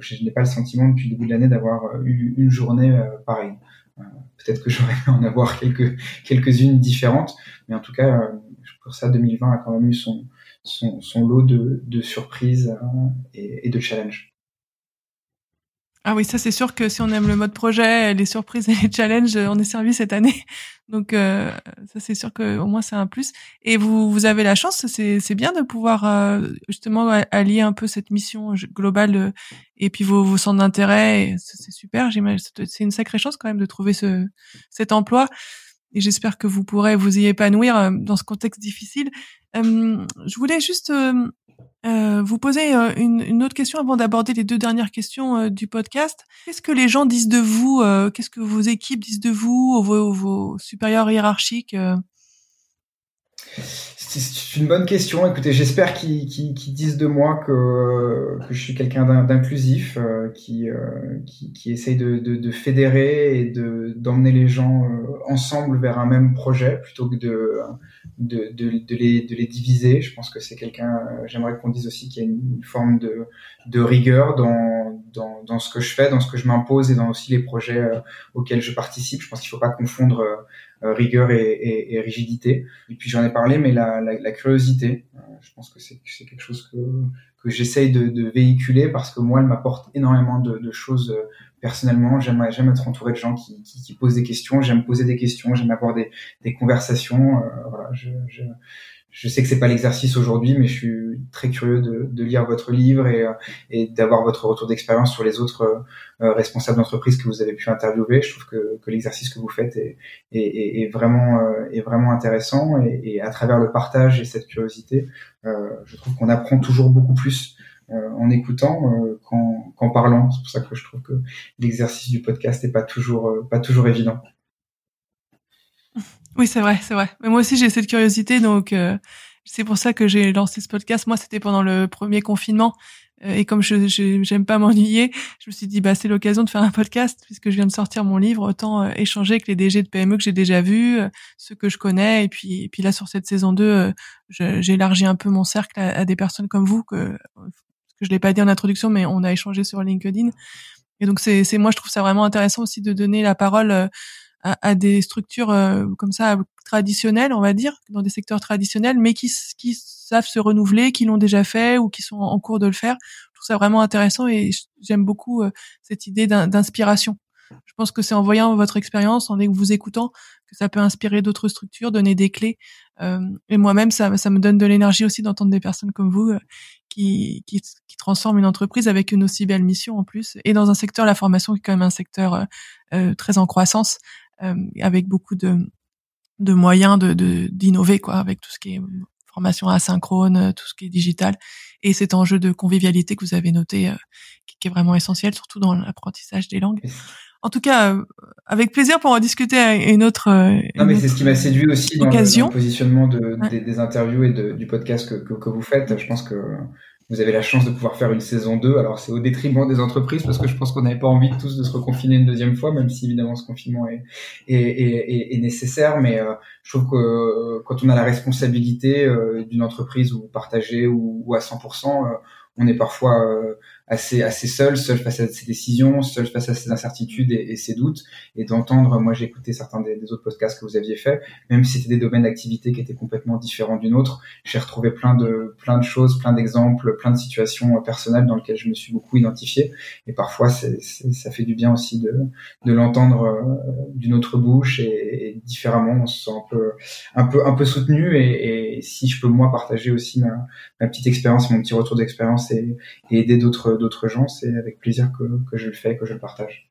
je n'ai pas le sentiment depuis le début de l'année d'avoir euh, eu une journée euh, pareille. Euh, peut-être que j'aurais pu en avoir quelques quelques-unes différentes, mais en tout cas, pour ça, 2020 a quand même eu son lot de, surprises et, et de challenges. Ah oui, ça c'est sûr que si on aime le mode projet, les surprises et les challenges, on est servi cette année. Donc euh, ça c'est sûr que au moins c'est un plus. Et vous vous avez la chance, c'est bien de pouvoir euh, justement allier un peu cette mission globale euh, et puis vos, vos centres d'intérêt. C'est super. J'imagine c'est une sacrée chance quand même de trouver ce cet emploi. Et j'espère que vous pourrez vous y épanouir dans ce contexte difficile. je voulais juste euh, vous posez euh, une, autre question avant d'aborder les deux dernières questions euh, du podcast. Qu'est-ce que les gens disent de vous Qu'est-ce que vos équipes disent de vous, vos, vos supérieurs hiérarchiques c'est une bonne question. Écoutez, j'espère qu'ils disent de moi que, je suis quelqu'un d'inclusif, euh, qui, euh, qui, essaye de, fédérer et d'emmener les gens euh, ensemble vers un même projet plutôt que de, les, diviser. Je pense que c'est quelqu'un, j'aimerais qu'on dise aussi qu'il y a une, forme de, rigueur dans, ce que je fais, dans ce que je m'impose et dans aussi les projets auxquels je participe. Je pense qu'il ne faut pas confondre rigueur et, et, et, rigidité. Et puis j'en ai parlé, mais la, la, la curiosité, euh, je pense que c'est quelque chose que, que j'essaye de, de, véhiculer parce que moi, elle m'apporte énormément de, de choses euh, personnellement. J'aime être entouré de gens qui, qui, qui posent des questions. J'aime poser des questions. J'aime avoir des, des conversations. voilà, je, je, je sais que c'est pas l'exercice aujourd'hui, mais je suis très curieux de, de lire votre livre et, euh, et d'avoir votre retour d'expérience sur les autres euh, euh, responsables d'entreprise que vous avez pu interviewer. Je trouve que, que l'exercice que vous faites est, est, est vraiment est vraiment intéressant et, et, à travers le partage et cette curiosité, euh, je trouve qu'on apprend toujours beaucoup plus en écoutant qu'en parlant. C'est pour ça que je trouve que l'exercice du podcast n'est pas toujours pas toujours évident. Oui, c'est vrai, c'est vrai. Mais moi aussi, j'ai cette curiosité, donc euh, c'est pour ça que j'ai lancé ce podcast. Moi, c'était pendant le premier confinement, euh, et comme je j'aime pas m'ennuyer, je me suis dit bah c'est l'occasion de faire un podcast puisque je viens de sortir mon livre, autant euh, échanger avec les DG de PME que j'ai déjà vus, ceux que je connais, et puis et puis là sur cette saison 2, j'ai élargi un peu mon cercle à, des personnes comme vous que que je l'ai pas dit en introduction, mais on a échangé sur LinkedIn. Et donc c'est moi je trouve ça vraiment intéressant aussi de donner la parole à, des structures euh, comme ça traditionnelles, on va dire, dans des secteurs traditionnels, mais qui, qui savent se renouveler, qui l'ont déjà fait ou qui sont en cours de le faire. Je trouve ça vraiment intéressant et j'aime beaucoup euh, cette idée d'inspiration. Je pense que c'est en voyant votre expérience, en vous écoutant, que ça peut inspirer d'autres structures, donner des clés. Euh, et moi-même, ça, ça me donne de l'énergie aussi d'entendre des personnes comme vous qui, qui, qui transforment une entreprise avec une aussi belle mission en plus. Et dans un secteur, la formation qui est quand même un secteur euh, très en croissance. Euh, avec beaucoup de, de moyens de d'innover quoi, avec tout ce qui est formation asynchrone, tout ce qui est digital, et cet enjeu de convivialité que vous avez noté, euh, qui, est vraiment essentiel, surtout dans l'apprentissage des langues. En tout cas, euh, avec plaisir pour en discuter à une autre. non, mais c'est ce qui m'a séduit aussi dans le, positionnement de, des, interviews et de, du podcast que, que, que, vous faites. Je pense que vous avez la chance de pouvoir faire une saison 2. Alors c'est au détriment des entreprises parce que je pense qu'on n'avait pas envie tous de se reconfiner une deuxième fois, même si évidemment ce confinement est, est, est, est nécessaire. Mais euh, je trouve que euh, quand on a la responsabilité euh, d'une entreprise ou partagée ou, ou à 100%, on est parfois assez assez seul, seul face à ses décisions, seul face à ses incertitudes et, ses doutes, et d'entendre. Moi, j'ai écouté certains des, autres podcasts que vous aviez fait, même si c'était des domaines d'activité qui étaient complètement différents d'une autre. J'ai retrouvé plein de plein de choses, plein d'exemples, plein de situations personnelles dans lesquelles je me suis beaucoup identifié. Et parfois, ça fait du bien aussi de de l'entendre euh, d'une autre bouche et, différemment. On se sent un peu un peu un peu soutenu. Et, si je peux moi partager aussi ma, petite expérience, mon petit retour d'expérience et aider d'autres d'autres gens, c'est avec plaisir que, que, je le fais, que je le partage.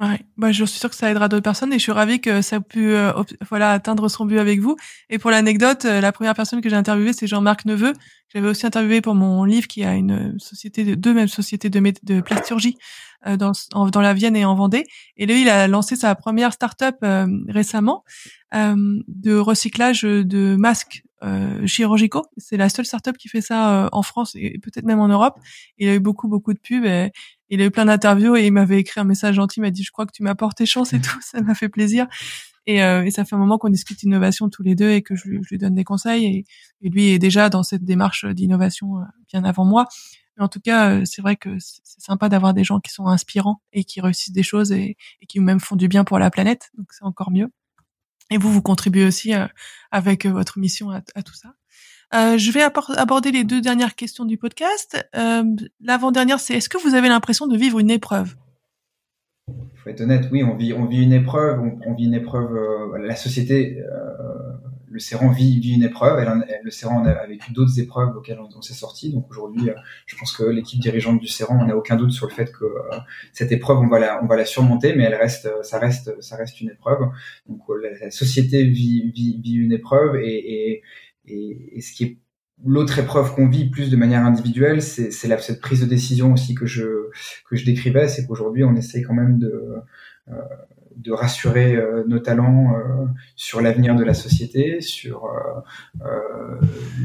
Ouais, bah, je suis sûre que ça aidera d'autres personnes et je suis ravie que ça a pu euh, voilà atteindre son but avec vous. Et pour l'anecdote, euh, la première personne que j'ai interviewée, c'est Jean-Marc Neveu. J'avais aussi interviewé pour mon livre qui a une société de deux mêmes sociétés de, de plasturgie euh, dans, dans la Vienne et en Vendée. Et lui, il a lancé sa première start-up récemment de recyclage de masques euh. C'est la seule startup qui fait ça euh, en France et peut-être même en Europe. Il a eu beaucoup beaucoup de pubs. Et il a eu plein d'interviews et il m'avait écrit un message gentil. Il m'a dit je crois que tu m'as porté chance et tout. Ça m'a fait plaisir. Et, euh, et, ça fait un moment qu'on discute innovation tous les deux et que je, lui donne des conseils. Et, et, lui est déjà dans cette démarche d'innovation euh, bien avant moi. Mais en tout cas, euh, c'est vrai que c'est sympa d'avoir des gens qui sont inspirants et qui réussissent des choses et, et qui même font du bien pour la planète. Donc c'est encore mieux. Et vous, vous contribuez aussi euh, avec euh, votre mission à, tout ça. Euh, je vais aborder les deux dernières questions du podcast. L'avant-dernière, c'est est-ce que vous avez l'impression de vivre une épreuve? Il faut être honnête, oui, on vit, on vit une épreuve. On, vit une épreuve. La société le Serran vit, vit, une épreuve. Elle, le Serran a, vécu d'autres épreuves auxquelles on, s'est sorti. Donc aujourd'hui, euh, je pense que l'équipe dirigeante du Serran, on n'a aucun doute sur le fait que euh, cette épreuve, on va la, on va la surmonter, mais elle reste, ça reste, ça reste une épreuve. Donc euh, la, société vit, vit, vit, une épreuve et, et, et, ce qui est L'autre épreuve qu'on vit plus de manière individuelle, c'est cette prise de décision aussi que je que je décrivais, c'est qu'aujourd'hui on essaie quand même de de rassurer euh, nos talents euh, sur l'avenir de la société, sur euh,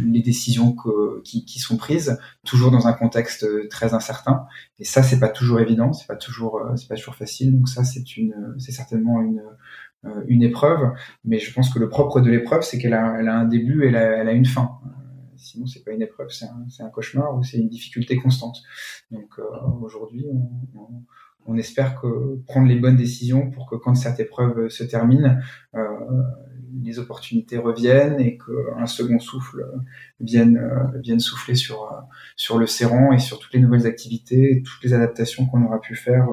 les décisions que, qui, qui, sont prises, toujours dans un contexte très incertain. Et ça, c'est pas toujours évident, c'est pas toujours, c'est pas toujours facile. Donc ça, c'est une, c'est certainement une une épreuve, mais je pense que le propre de l'épreuve, c'est qu'elle a, elle a un début et elle a, elle a une fin. Sinon, c'est pas une épreuve, c'est un, un, cauchemar ou c'est une difficulté constante. Donc aujourd'hui, on, on on espère que prendre les bonnes décisions pour que quand cette épreuve se termine, euh, les opportunités reviennent et qu'un second souffle vienne, euh, souffler sur, euh, le serrant et sur toutes les nouvelles activités, toutes les adaptations qu'on aura pu faire,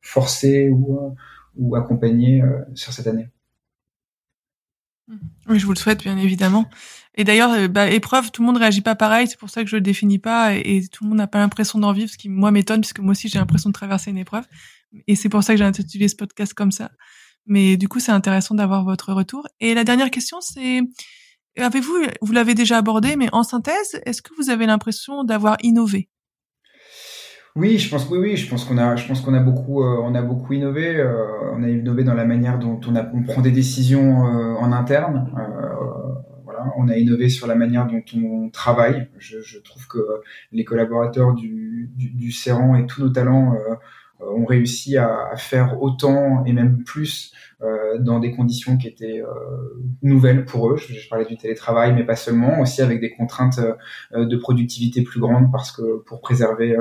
forcer ou, ou accompagner sur cette année. Oui, je vous le souhaite, bien évidemment. Et d'ailleurs, euh, bah, épreuve, tout le monde réagit pas pareil. C'est pour ça que je le définis pas et, tout le monde n'a pas l'impression d'en vivre, ce qui moi m'étonne puisque moi aussi j'ai l'impression de traverser une épreuve. Et c'est pour ça que j'ai intitulé ce podcast comme ça. Mais du coup, c'est intéressant d'avoir votre retour. Et la dernière question, c'est avez-vous, vous l'avez déjà abordé, mais en synthèse, est-ce que vous avez l'impression d'avoir innové? Oui, je pense oui, oui, je pense qu'on a, je pense qu'on a beaucoup, euh, on a beaucoup innové. Euh, on a innové dans la manière dont on, a, on prend des décisions en interne on a innové sur la manière dont on travaille. Je, trouve que les collaborateurs du, du, du et tous nos talents euh, euh, ont réussi à, faire autant et même plus euh, dans des conditions qui étaient euh, nouvelles pour eux. Je, je, parlais du télétravail, mais pas seulement, aussi avec des contraintes de productivité plus grandes parce que pour préserver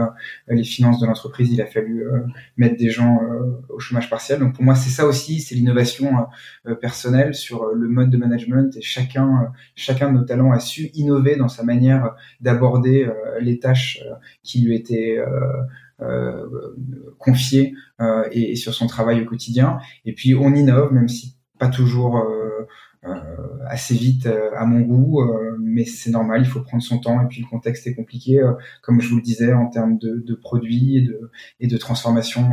les finances de l'entreprise, il a fallu mettre des gens au chômage partiel. Donc pour moi, c'est ça aussi, c'est l'innovation personnelle sur le mode de management et chacun, chacun de nos talents a su innover dans sa manière d'aborder les tâches qui lui étaient euh, confié euh, et, sur son travail au quotidien. Et puis on innove, même si pas toujours euh, assez vite à mon goût, mais c'est normal, il faut prendre son temps. Et puis le contexte est compliqué, comme je vous le disais, en termes de, produits et de, et de transformation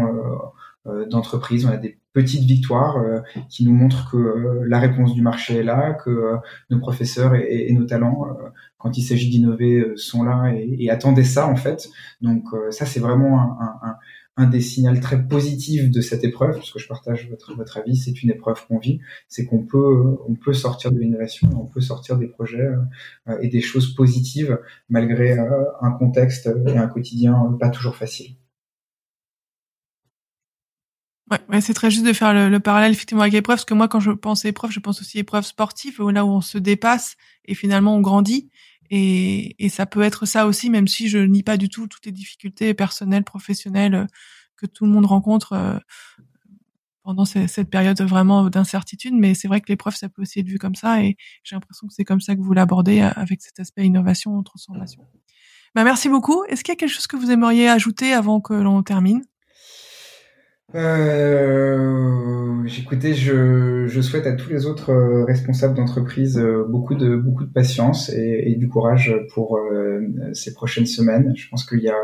d'entreprise. On a des petites victoires qui nous montrent que la réponse du marché est là, que nos professeurs et nos talents quand il s'agit d'innover euh, sont là et, et, attendaient ça en fait. Donc euh, ça c'est vraiment un, des signaux très positifs de cette épreuve, parce que je partage votre, votre avis, c'est une épreuve qu'on vit, c'est qu'on peut on peut sortir de l'innovation, on peut sortir des projets euh, et des choses positives malgré un contexte et un quotidien pas toujours facile. Ouais, c'est très juste de faire le, parallèle effectivement avec l'épreuve, parce que moi, quand je pense épreuve, je pense aussi épreuve sportive, là où on se dépasse et finalement on grandit. Et, et, ça peut être ça aussi, même si je nie pas du tout toutes les difficultés personnelles, professionnelles euh, que tout le monde rencontre euh, pendant cette période vraiment d'incertitude. Mais c'est vrai que l'épreuve, ça peut aussi être vu comme ça, et j'ai l'impression que c'est comme ça que vous l'abordez euh, avec cet aspect innovation, transformation. Bah, merci beaucoup. Est-ce qu'il y a quelque chose que vous aimeriez ajouter avant que l'on termine? Euh, Écoutez, je, je, souhaite à tous les autres euh, responsables d'entreprise euh, beaucoup de beaucoup de patience et, et du courage pour euh, ces prochaines semaines. Je pense qu'il y a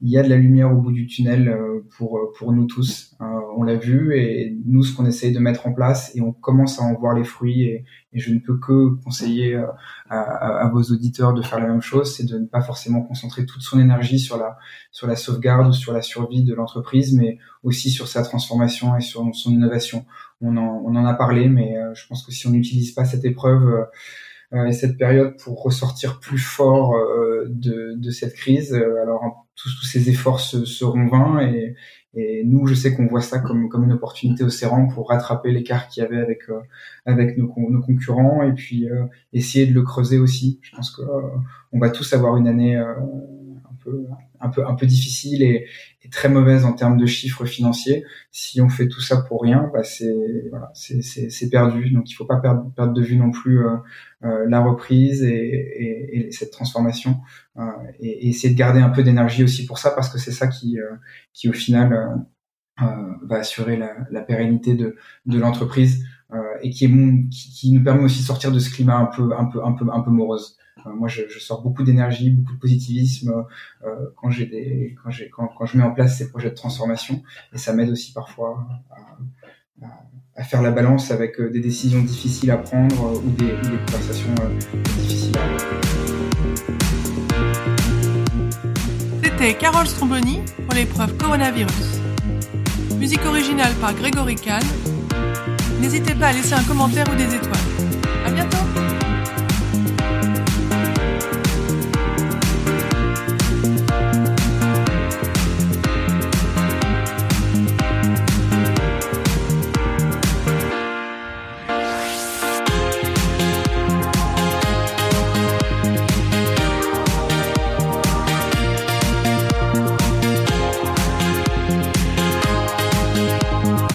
il y a de la lumière au bout du tunnel pour pour nous tous. On l'a vu et nous ce qu'on essaye de mettre en place et on commence à en voir les fruits et, je ne peux que conseiller à, à, vos auditeurs de faire la même chose, c'est de ne pas forcément concentrer toute son énergie sur la sur la sauvegarde ou sur la survie de l'entreprise, mais aussi sur sa transformation et sur son innovation. On en, on en a parlé, mais euh, je pense que si on n'utilise pas cette épreuve euh, euh, et cette période pour ressortir plus fort de, de, cette crise, alors tous, tous ces efforts se, seront vains et, et nous, je sais qu'on voit ça comme, comme une opportunité au Serrant pour rattraper l'écart qu'il y avait avec avec nos, concurrents et puis essayer de le creuser aussi. Je pense que on va tous avoir une année un peu un peu difficile et, très mauvaise en termes de chiffres financiers. Si on fait tout ça pour rien, bah c'est perdu. Donc il faut pas perdre, de vue non plus la reprise et, et, cette transformation et, essayer de garder un peu d'énergie aussi pour ça parce que c'est ça qui qui au final va assurer la, pérennité de, l'entreprise euh, et qui, qui, nous permet aussi de sortir de ce climat un peu un peu un peu un peu morose. Euh, moi, je, sors beaucoup d'énergie, beaucoup de positivisme euh, quand je mets en place ces projets de transformation et ça m'aide aussi parfois à, faire la balance avec des décisions difficiles à prendre ou des, ou des conversations difficiles à. C'était Carole Stromboni pour l'épreuve coronavirus. Musique originale par Grégory Kahn N'hésitez pas à laisser un commentaire ou des étoiles. À bientôt